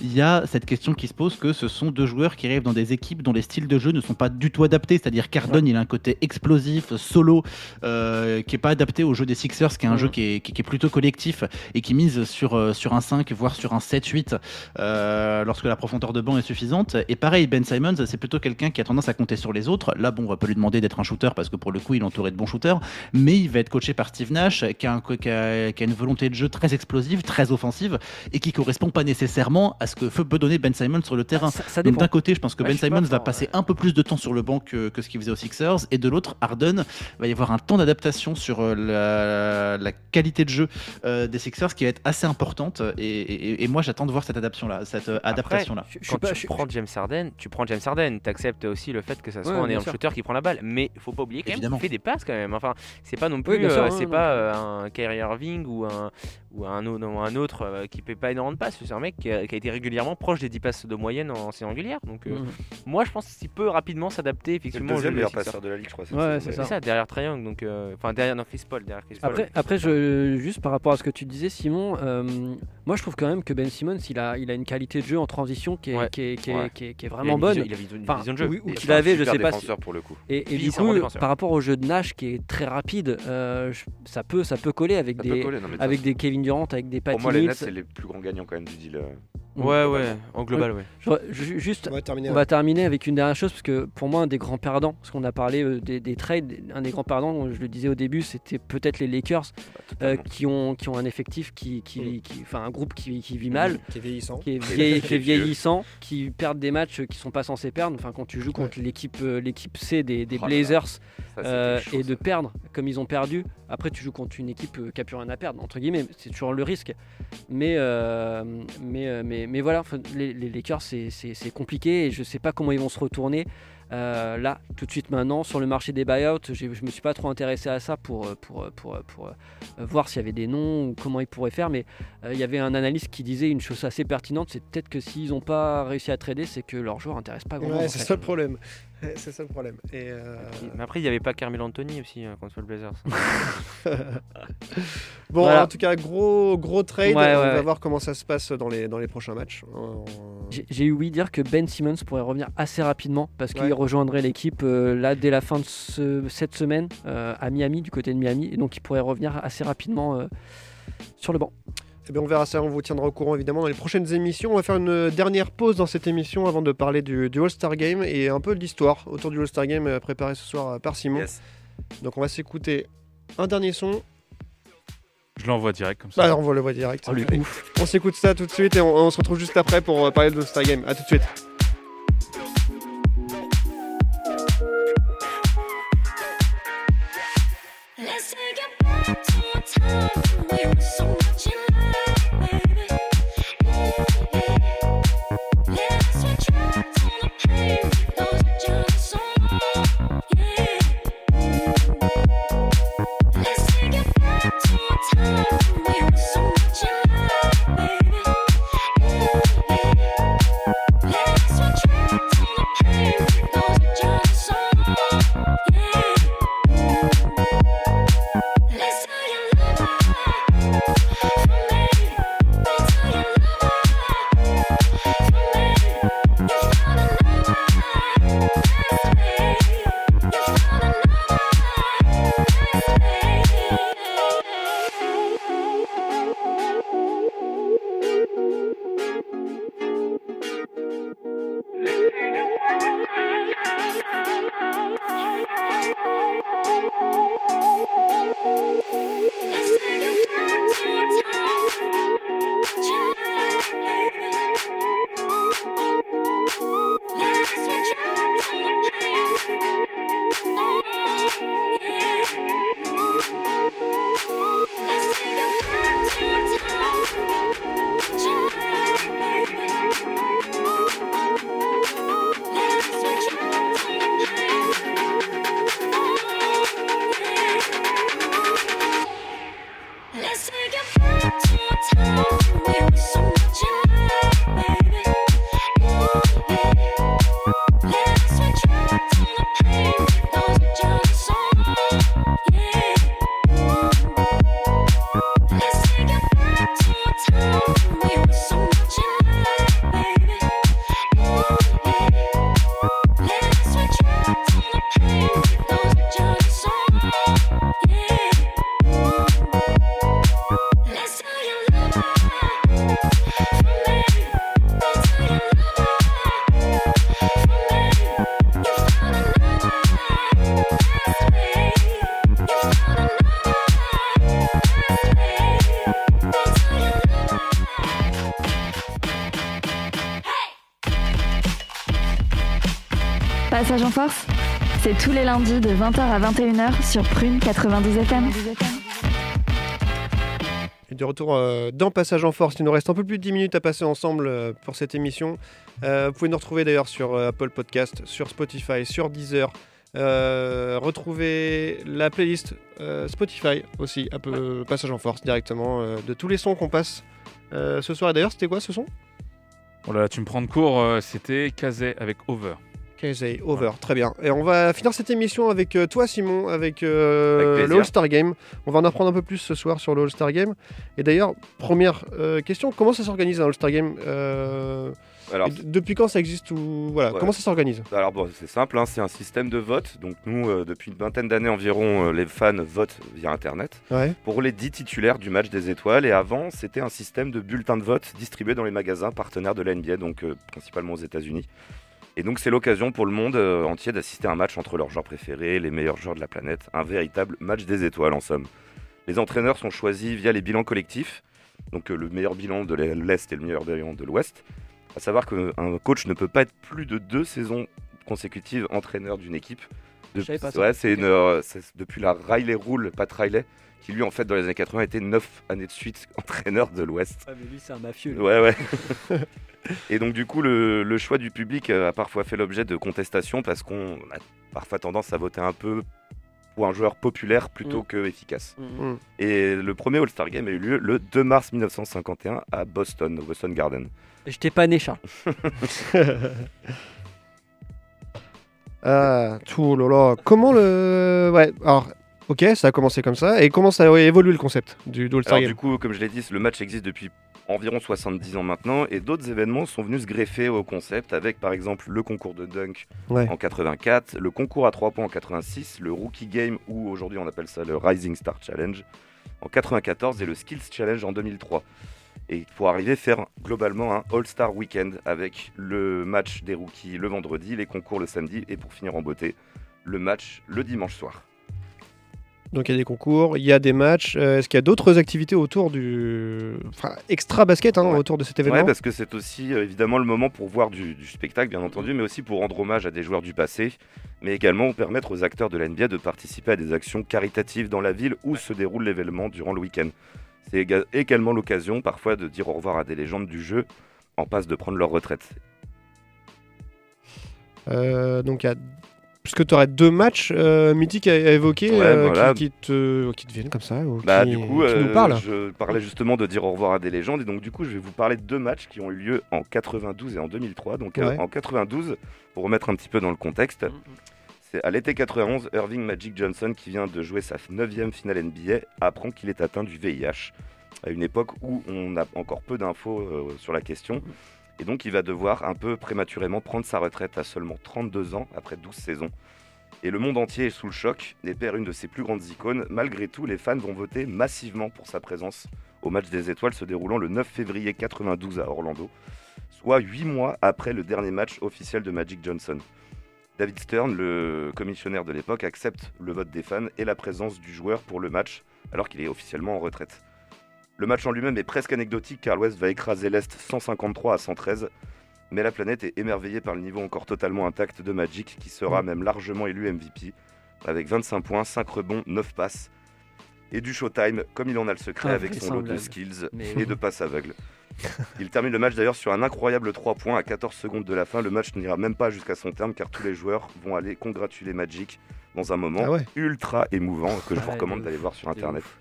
il y a cette question qui se pose que ce sont deux joueurs qui arrivent dans des équipes dont les styles de jeu ne sont pas du tout adaptés. C'est-à-dire qu'Harden, il a un côté explosif, solo, euh, qui est pas adapté au jeu des Sixers, qui est un jeu qui est, qui- qui est plutôt collectif et qui mise sur, euh, sur un 5, voire sur un 7-8 euh, lorsque la profondeur de banc est suffisante. Et pareil, Ben Simons, c'est plutôt quelqu'un qui a tendance à compter sur les autres. Là, bon, on va pas lui demander d'être un shooter parce que pour le coup, il est entouré de bons shooters, mais il va être coaché par Steve Nash, qui a, un qui a- qui a une volonté de jeu très explosive, très offensive, et qui correspond pas nécessairement à ce que peut donner Ben Simons sur le terrain. Ça, ça Donc d'un côté, je pense que Ouais, Ben Simons va passer ouais. un peu plus de temps sur le banc que, que ce qu'il faisait aux Sixers, et de l'autre, Harden va y avoir un temps d'adaptation sur euh, la, la qualité de jeu euh, des Sixers qui va être assez importante, et, et- et moi j'attends de voir cette adaptation-là, cette euh, adaptation-là. Je- je suis Quand pas- tu je prends James Harden, tu prends James Harden, tu acceptes aussi le fait que ça soit Ouais, un énorme shooter qui prend la balle, mais il faut pas oublier quand même Évidemment. qu'il fait des passes quand même. Enfin, c'est pas non plus, Oui, bien sûr, euh, c'est pas euh, un Kyrie Irving ou un ou un, autre euh, qui fait pas énormément de passes. C'est un mec qui a, qui a été régulièrement proche des 10 passes de moyenne en saison régulière. Donc euh, Mm. moi, je pense qu'il peut rapidement s'adapter C'est le effectivement au jeu deuxième des meilleur passeur de la ligue, je crois. Ouais, c'est ça, derrière donc euh, enfin derrière non, Chris Paul, derrière Chris Paul. Après, après je, juste par rapport à ce que tu disais, Simon, euh, moi je trouve quand même que Ben Simmons, il a, il a une qualité de jeu en transition qui est, Ouais. qui est, qui est- Ouais. qui est- qui est Il a vraiment bonne. vision- Il a une Enfin, vision de jeu. oui, ou qu'il avait, je sais pas si- pour le coup. Et, et du coup, par rapport au jeu de Nash qui est très rapide, ça, peut, ça peut coller avec, des, avec des Kevin Durant, avec des façon, Pour moi, les. Nets, c'est les plus grands gagnants quand même du deal. Euh. Ouais, ouais, en global, ouais. Juste, On va terminer. on va terminer avec une dernière chose, parce que pour moi, un des grands perdants, parce qu'on a parlé euh, des, des trades, un des grands perdants, je le disais au début, c'était peut-être les Lakers, Bah, euh, qui, ont, qui ont un effectif qui, qui, qui- enfin un groupe qui, qui vit mal, Qui est vieillissant. qui est, qui vieillissant, qui perdent des matchs qui sont pas censés perdre. Enfin, quand tu joues contre l'équipe euh, l'équipe C des, des Oh. Blazers Ça, c'était euh, chaud, et ça. de perdre comme ils ont perdu, après tu joues contre une équipe euh, qui a plus rien à perdre entre guillemets. C'est toujours le risque. Mais euh, mais, euh, mais mais voilà, les, les Lakers c'est compliqué et je sais pas comment ils vont se retourner. Euh, là, tout de suite maintenant, sur le marché des buyouts, je me suis pas trop intéressé à ça pour, euh, pour, euh, pour, pour, euh, voir s'il y avait des noms ou comment ils pourraient faire. Mais euh, il y avait un analyste qui disait une chose assez pertinente c'est peut-être que s'ils n'ont pas réussi à trader, c'est que leurs joueurs n'intéressent pas grand monde. Ouais, c'est ça le problème. C'est ça le problème. Et euh, Mais après, il n'y avait pas Carmel Anthony aussi euh, contre le Blazers. Bon, Voilà. en tout cas, gros, gros trade. Ouais, ouais, on va ouais. voir comment ça se passe dans les, dans les prochains matchs. On- J'ai eu ouï dire que Ben Simmons pourrait revenir assez rapidement parce qu'il Ouais. rejoindrait l'équipe euh, là dès la fin de ce- cette semaine euh, à Miami, du côté de Miami, et donc il pourrait revenir assez rapidement euh, sur le banc. Eh bien, on verra ça, on vous tiendra au courant évidemment dans les prochaines émissions. On va faire une dernière pause dans cette émission avant de parler du, du All-Star Game et un peu de l'histoire autour du All-Star Game euh, préparé ce soir euh, par Simon. Yes. Donc on va s'écouter un dernier son. Je l'envoie direct comme ça. Bah, on va le voir direct. Oh, Allez. On s'écoute ça tout de suite et on, on se retrouve juste après pour euh, parler de l'All-Star Game. A tout de suite. Les lundis de 20h à 21h sur Prune 92 FM. Et de retour euh, dans Passage en Force, il nous reste un peu plus de 10 minutes à passer ensemble euh, pour cette émission. Euh, vous pouvez nous retrouver d'ailleurs sur euh, Apple Podcast, sur Spotify, sur Deezer. Euh, retrouvez la playlist euh, Spotify aussi, un peu Passage en Force directement, euh, de tous les sons qu'on passe euh, ce soir. Et d'ailleurs, c'était quoi ce son? Oh là là, tu me prends de court, euh, c'était Kazé avec Over. KZ, over, très bien. Et on va finir cette émission avec euh, toi, Simon, avec, euh, Avec le All-Star Game. On va en apprendre un peu plus ce soir sur le All-Star Game. Et d'ailleurs, première euh, question, comment ça s'organise un All-Star Game Euh, Alors, Depuis quand ça existe ou voilà, Ouais. Comment ça s'organise? Alors bon, c'est simple, hein, c'est un système de vote. Donc nous, depuis une vingtaine d'années environ, les fans votent via Internet Ouais. pour les 10 titulaires du match des étoiles. Et avant, c'était un système de bulletins de vote distribués dans les magasins partenaires de la NBA, donc principalement aux États-Unis. Et donc c'est l'occasion pour le monde euh, entier d'assister à un match entre leurs joueurs préférés, les meilleurs joueurs de la planète, un véritable match des étoiles en somme. Les entraîneurs sont choisis via les bilans collectifs, donc euh, le meilleur bilan de l'Est et le meilleur bilan de l'Ouest. À savoir qu'un coach ne peut pas être plus de deux saisons consécutives entraîneur d'une équipe. Je savais pas ça. ouais, c'est une, euh, depuis la Riley Rule, Pat Riley, qui lui en fait dans les années 80 était 9 années de suite entraîneur de l'Ouest. Ah, mais lui, c'est un mafieux. lui. Ouais, ouais. Et donc, du coup, le, le choix du public euh, a parfois fait l'objet de contestations parce qu'on a parfois tendance à voter un peu pour un joueur populaire plutôt Mm. que efficace. Mhm. Et le premier All-Star Game a eu lieu le 2 mars 1951 à Boston, au Boston Garden. Je t'ai pas né, Charles. Ah, tout là là. Comment le. Ouais, alors, ok, ça a commencé comme ça. Et comment ça a évolué le concept du du All-Star Alors, Game du coup, comme je l'ai dit, le match existe depuis environ 70 ans maintenant et d'autres événements sont venus se greffer au concept avec par exemple le concours de dunk Ouais. en 84, le concours à 3 points en 86, le Rookie Game ou aujourd'hui on appelle ça le Rising Star Challenge en 94 et le Skills Challenge en 2003. Et pour arriver à faire globalement un All-Star Weekend avec le match des rookies le vendredi, les concours le samedi et pour finir en beauté, le match le dimanche soir. Donc il y a des concours, il y a des matchs. Euh, Est-ce qu'il y a d'autres activités autour du. Enfin, extra basket hein, Ouais. autour de cet événement Ouais, parce que c'est aussi euh, évidemment le moment pour voir du, du spectacle, bien entendu, mais aussi pour rendre hommage à des joueurs du passé, mais également permettre aux acteurs de la NBA de participer à des actions caritatives dans la ville où se déroule l'événement durant le week-end. C'est éga- également l'occasion parfois de dire au revoir à des légendes du jeu en passe de prendre leur retraite. Euh, donc il y a. Puisque tu aurais deux matchs euh, mythiques à, à évoquer Ouais, euh, voilà. qui, qui te, qui te viennent comme ça ou Bah, qui, du coup, qui nous euh, parlent. je parlais justement de dire au revoir à des légendes, et donc du coup, je vais vous parler de deux matchs qui ont eu lieu en 92 et en 2003. Donc euh, Ouais. en 92, pour remettre un petit peu dans le contexte, c'est à l'été 91, Irving Magic Johnson, qui vient de jouer sa 9 finale NBA, apprend qu'il est atteint du VIH, à une époque où on a encore peu d'infos euh, sur la question. Et donc, il va devoir un peu prématurément prendre sa retraite à seulement 32 ans, après 12 saisons. Et le monde entier est sous le choc et perd une de ses plus grandes icônes. Malgré tout, les fans vont voter massivement pour sa présence au match des étoiles se déroulant le 9 février 92 à Orlando, soit 8 mois après le dernier match officiel de Magic Johnson. David Stern, le commissionnaire de l'époque, accepte le vote des fans et la présence du joueur pour le match, alors qu'il est officiellement en retraite. Le match en lui-même est presque anecdotique car l'Ouest va écraser l'Est 153 à 113, mais la planète est émerveillée par le niveau encore totalement intact de Magic, qui sera même largement élu MVP, avec 25 points, 5 rebonds, 9 passes, et du showtime, comme il en a le secret avec son lot de skills Mais et de passes aveugles. Il termine le match d'ailleurs sur un incroyable 3 points à 14 secondes de la fin. Le match n'ira même pas jusqu'à son terme car tous les joueurs vont aller congratuler Magic dans un moment Ah ouais. ultra émouvant que je vous Ouais, recommande de d'aller voir sur internet. ouf.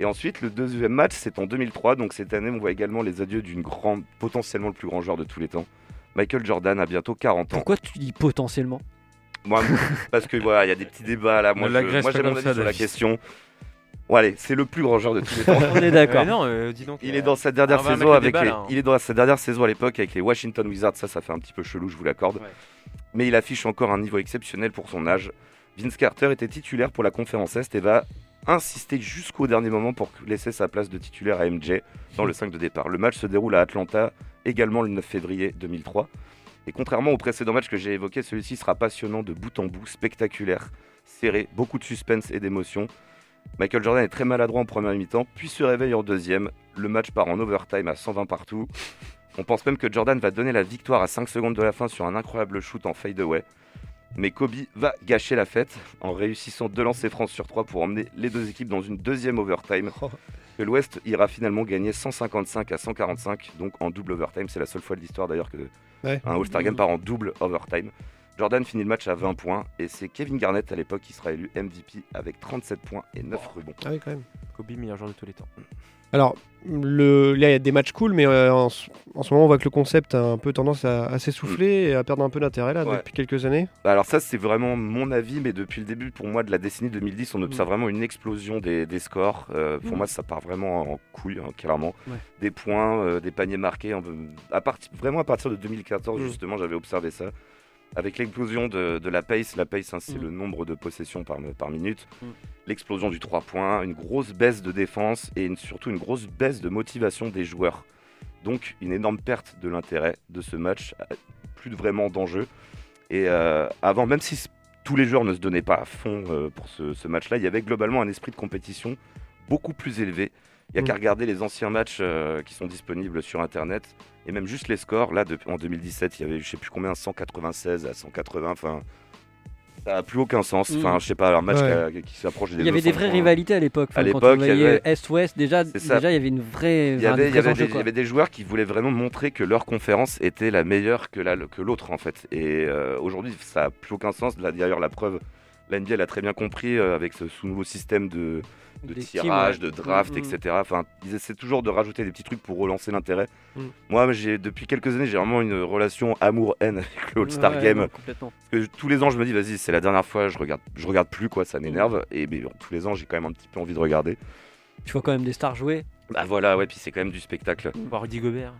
Et ensuite, le deuxième match, c'est en 2003. Donc cette année, on voit également les adieux d'une grande, potentiellement le plus grand joueur de tous les temps. Michael Jordan a bientôt 40 ans. Pourquoi tu dis potentiellement? Moi, parce que voilà, il y a des petits débats là. Moi, j'ai mon comme avis ça, sur la question. Bon, allez, c'est le plus grand joueur de tous les temps. On est d'accord. Euh, non, euh, dis donc. Il euh, est dans sa dernière saison avec débat, les... là, hein. il est dans sa dernière saison à l'époque avec les Washington Wizards. Ça, ça fait un petit peu chelou, je vous l'accorde. Ouais. Mais il affiche encore un niveau exceptionnel pour son âge. Vince Carter était titulaire pour la conférence Est et va insister jusqu'au dernier moment pour laisser sa place de titulaire à MJ dans le 5 de départ. Le match se déroule à Atlanta également le 9 février 2003. Et contrairement au précédent match que j'ai évoqué, celui-ci sera passionnant de bout en bout, spectaculaire, serré, beaucoup de suspense et d'émotion. Michael Jordan est très maladroit en première mi-temps, puis se réveille en deuxième. Le match part en overtime à 120 partout. On pense même que Jordan va donner la victoire à 5 secondes de la fin sur un incroyable shoot en fadeaway. Mais Kobe va gâcher la fête en réussissant deux lancers francs sur 3 pour emmener les deux équipes dans une deuxième overtime. Que l'Ouest ira finalement gagner 155 à 145, donc en double overtime. C'est la seule fois de l'histoire d'ailleurs que Ouais. un All-Star Game part en double overtime. Jordan finit le match à 20 points et c'est Kevin Garnett à l'époque qui sera élu MVP avec 37 points et 9 rebonds. Ah oui, quand même. Kobe, meilleur joueur de tous les temps. Alors, le... là, il y a des matchs cool, mais euh, en, ce- en ce moment, on voit que le concept a un peu tendance à, à s'essouffler et à perdre un peu d'intérêt là Ouais. depuis quelques années. Bah Alors ça c'est vraiment mon avis, mais depuis le début pour moi de la décennie 2010, on observe vraiment une explosion des, des scores. Euh, pour Mm. moi ça part vraiment en couille, hein, clairement. Ouais. Des points, euh, des paniers marqués. en- à vraiment à partir de 2014 Mm. justement j'avais observé ça. Avec l'explosion de, de la pace, la pace hein, c'est Mm. le nombre de possessions par, par minute, Mm. l'explosion du 3 points, une grosse baisse de défense et une- surtout une grosse baisse de motivation des joueurs. Donc une énorme perte de l'intérêt de ce match, euh, plus de vraiment d'enjeu. Et euh, avant, même si tous les joueurs ne se donnaient pas à fond euh, pour ce, ce match-là, il y avait globalement un esprit de compétition beaucoup plus élevé. Il n'y a Mm. qu'à regarder les anciens matchs euh, qui sont disponibles sur Internet et même juste les scores. Là, de- en 2017, il y avait je sais plus combien, 196 à 180. Enfin, ça n'a plus aucun sens. Mm. Enfin, je sais pas, un match Ouais. qui, qui s'approche des Il y avait 200 des vraies points. rivalités à l'époque. Enfin, À l'époque, il y avait- Est-Ouest, déjà, déjà, il y avait une vraie. Il y, avait, il, y vrai avait enjeu, des, il y quoi. avait des joueurs qui voulaient vraiment montrer que leur conférence était la meilleure que la- que l'autre en fait. Et euh, aujourd'hui, ça n'a plus aucun sens. D'ailleurs, la preuve, la NBA l'a très bien compris euh, avec ce nouveau système de, de tirage, ouais. de draft, Mm, mm. etc. Enfin, ils essaient toujours de rajouter des petits trucs pour relancer l'intérêt. Mm. Moi, j'ai depuis quelques années, j'ai vraiment une relation amour-haine avec le All-Star Ouais, Game. non, complètement. Parce que tous les ans, je me dis, vas-y, c'est la dernière fois, je regarde, je regarde plus, quoi, ça m'énerve. Et mais, bon, tous les ans, j'ai quand même un petit peu envie de regarder. Tu vois quand même des stars jouer? Bah voilà, ouais, puis c'est quand même du spectacle. Voir Rudy Gobert.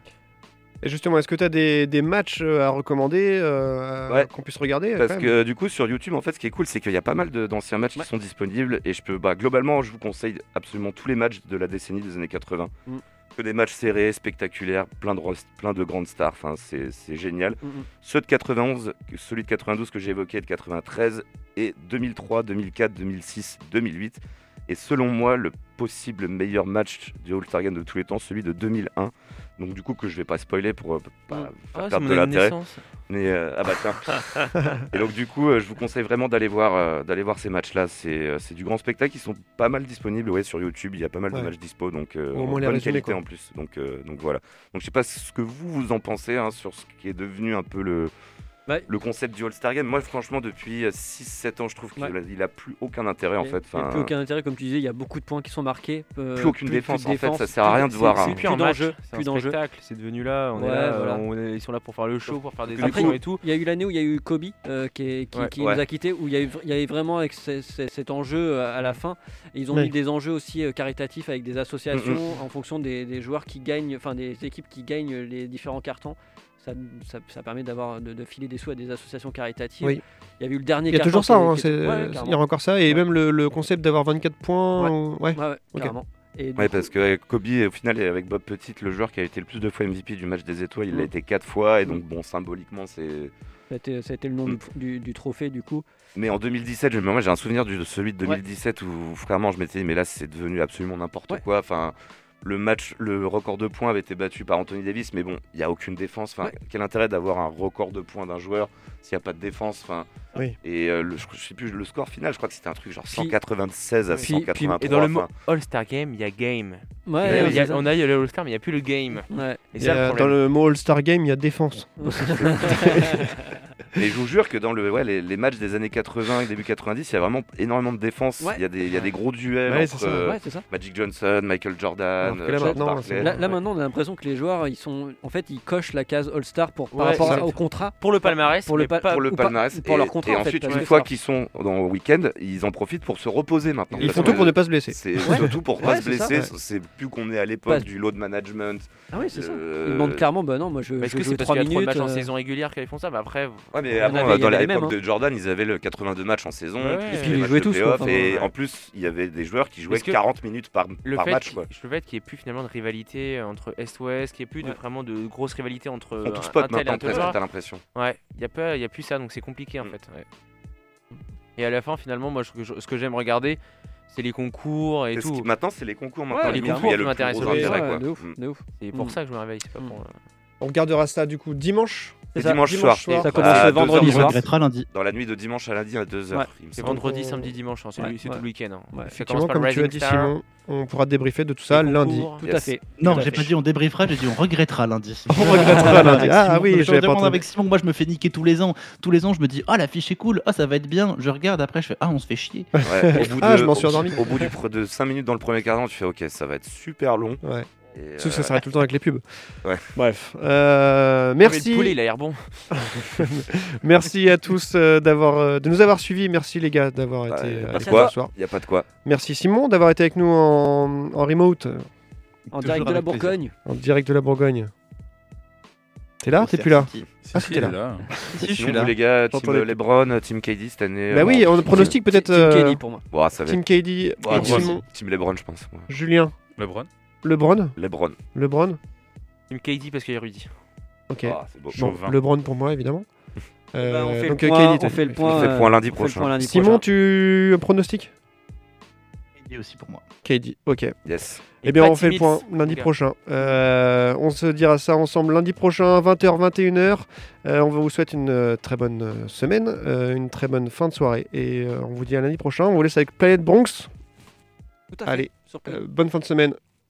Et justement, est-ce que tu as des, des matchs euh, à recommander euh, Ouais. qu'on puisse regarder euh, Parce que du coup sur YouTube en fait ce qui est cool c'est qu'il y a pas mal d'anciens matchs Ouais. qui sont disponibles et je peux bah, globalement je vous conseille absolument tous les matchs de la décennie des années 80. Mm. Que des matchs serrés, spectaculaires, plein de, plein de grandes stars, enfin c'est génial. Mm, mm. Ceux de 91, celui de 92 que j'ai évoqué de 93 et 2003, 2004, 2006, 2008 et selon moi le possible meilleur match du All-Star Game de tous les temps, celui de 2001. Donc du coup que je vais pas spoiler pour euh, pas Mm. faire Ah, perdre de l'intérêt. Mais euh, ah bah tiens. et donc du coup, euh, je vous conseille vraiment d'aller voir, euh, d'aller voir ces matchs-là. C'est, euh, c'est du grand spectacle. Ils sont pas mal disponibles ouais, sur YouTube. Il y a pas mal Ouais. de matchs dispo, donc euh, bonne qualité quoi. en plus. Donc, euh, donc voilà. Donc je sais pas ce que vous vous en pensez hein, sur ce qui est devenu un peu le Le concept du All-Star Game. Moi, franchement, depuis 6-7 ans, je trouve qu'il Ouais. a, il a plus aucun intérêt en fait. Il n'y a Enfin, plus aucun intérêt, comme tu disais, il y a beaucoup de points qui sont marqués. euh, Plus aucune défense, en fait, ça sert à rien de voir c'est un- C'est plus plus d'enjeu, c'est plus un d'enjeu. spectacle. C'est devenu là, on est Ouais, là, voilà. on est- ils sont là pour faire le show, pour faire des Après, actions et tout. Il y a eu l'année où il y a eu Kobe euh, qui, est- qui, Ouais. qui Ouais. nous a quittés, où il y avait vraiment avec cet enjeu euh, à la fin. Et ils ont Ouais. mis des enjeux aussi euh, caritatifs avec des associations Mm, en fonction des, des joueurs qui gagnent, enfin des équipes qui gagnent les différents cartons. Ça, ça, ça permet d'avoir de, de filer des sous à des associations caritatives. Oui. Il y avait eu le dernier Il y a toujours ça, hein, qui est- c'est- ouais, il y a encore ça, et Ouais. même le, le concept d'avoir 24 points. ou- Ouais. Et coup- parce que Kobe, au final, avec Bob Petit, le joueur qui a été le plus de fois MVP du match des étoiles, il Mm. l'a été 4 fois, et donc bon, symboliquement, c'est. ça a été, ça a été le nom Mm. du, du- du trophée du coup. Mais en 2017, je- moi j'ai un souvenir de celui de 2017 où vraiment je m'étais dit, mais là c'est devenu absolument n'importe Ouais. quoi. Enfin, le match, le record de points avait été battu par Anthony Davis, mais bon, il n'y a aucune défense. Enfin, Ouais. quel intérêt d'avoir un record de points d'un joueur s'il n'y a pas de défense Enfin, Oui. et euh, le, je, je sais plus le score final, je crois que c'était un truc genre Puis- 196 à puis- 183. Et dans le mot All-Star Game, il y a game. Ouais, Il y a- on a eu le All-Star, mais il n'y a plus le game. Ouais. Et le euh, dans le mot All-Star Game, il y a défense. Mais je vous jure que dans le, ouais, les, les matchs des années 80 et début 90, il y a vraiment énormément de défense. Ouais. Il, y a des, il y a des gros duels Ouais, entre euh, Ouais, c'est ça. Magic Johnson, Michael Jordan, là, maintenant, Là, là, on a l'impression que les joueurs, ils sont, en fait, ils cochent la case All-Star pour par Ouais, rapport au contrat. Pour le palmarès, Pour le mais pa- pas- pour le pas- palmarès pour et, leur contrat, et en fait, ensuite une fois qu'ils sont dans le week-end ils en profitent pour se reposer maintenant Ils font tout pour ne pas se blesser. c'est Ouais. surtout pour pas Ouais, se blesser ouais. c'est plus qu'on est à l'époque Pas- du load management Ah oui, c'est ça. Ils demandent clairement, bah non, moi je, Est-ce que c'est parce 3 qu'il y a trop de minutes. matchs en euh, saison régulière qu'ils font ça? Mais après, Ouais, mais avant, dans l'époque mêmes, de Jordan, ils avaient le 82 matchs en saison, Et les puis ils jouaient tous, et en plus, il y avait des joueurs qui jouaient Est-ce que 40 minutes par, match. le fait qu'il n'y ait plus finalement de rivalité entre Est-Ouest, qu'il n'y ait plus vraiment de grosses rivalités entre On tout un spot tel et maintenant, presque, t'as l'impression. Ouais, il n'y a, pas- y a plus ça, donc c'est compliqué en Mm. fait. ouais. Et à la fin, finalement, moi, je- je- ce que j'aime regarder, c'est les concours et tout. qui- Maintenant, c'est les concours. Maintenant, les concours où il y a qui m'intéressent ouais, de ouf, Mm. de ouf. C'est pour Mm. ça que je me réveille. C'est pas pour, euh, On regardera ça du coup dimanche. Et ça, dimanche, dimanche soir. soir. Ça commence vendredi 2h, On soir. regrettera lundi. Dans la nuit de dimanche à lundi à 2h. Ouais. C'est vendredi, on- samedi, dimanche. hein, C'est Ouais, tout le week-end. hein. Effectivement, comme tu as dit, Simon, on pourra débriefer de tout ça lundi. Tout Yes. à fait. Non, j'ai pas dit on débriefera, j'ai dit on regrettera lundi. On regrettera lundi. Ah oui, je j'avais pas demande entendu. avec Simon, moi je me fais niquer tous les ans. Tous les ans, je me dis, ah la fiche est cool, ah ça va être bien. Je regarde après, je fais, ah on se fait chier. Ouais, au bout Ah, de- je m'en suis endormi. Au bout de 5 minutes dans le premier quart d'heure, tu fais OK, ça va être super long. Et, Sauf que ça euh, s'arrête tout le temps avec les pubs. Ouais. Bref. Euh, merci. Le poulet, il a l'air bon. Merci à tous euh, d'avoir, euh, de nous avoir suivis. Merci les gars d'avoir Bah, été euh, avec nous ce soir. Il n'y a pas de quoi. Merci Simon d'avoir été avec nous en, en remote, euh, En direct de la. Bourgogne. en direct de la Bourgogne. T'es là T'es plus là. Ah, c'était là. là. Si, je suis là. les gars, Team LeBron, Team KD cette année. Bah euh, oui, on pronostique peut-être Tim euh, Kelly pour moi. bon, ça va Team KD, bon, team, Simon, team LeBron, je pense. Julien, LeBron LeBron, LeBron. LeBron. Team KD parce qu'il y a Rudy. Ok. Ah, c'est beau. Bon, Chauvin. LeBron pour moi évidemment. Euh, Bah, on fait donc le point, KD, on fait le point, On fait le point lundi prochain. point lundi Simon, prochain. tu un pronostic est aussi pour moi. KD, ok. Yes. Eh bien, on fait le point lundi prochain. Euh, on se dira ça ensemble lundi prochain, 20h, 21h. Euh, on vous souhaite une euh, très bonne euh, semaine, euh, une très bonne fin de soirée. Et euh, on vous dit à lundi prochain. On vous laisse avec Planète Bronx. Tout à fait. Allez, euh, bonne fin de semaine.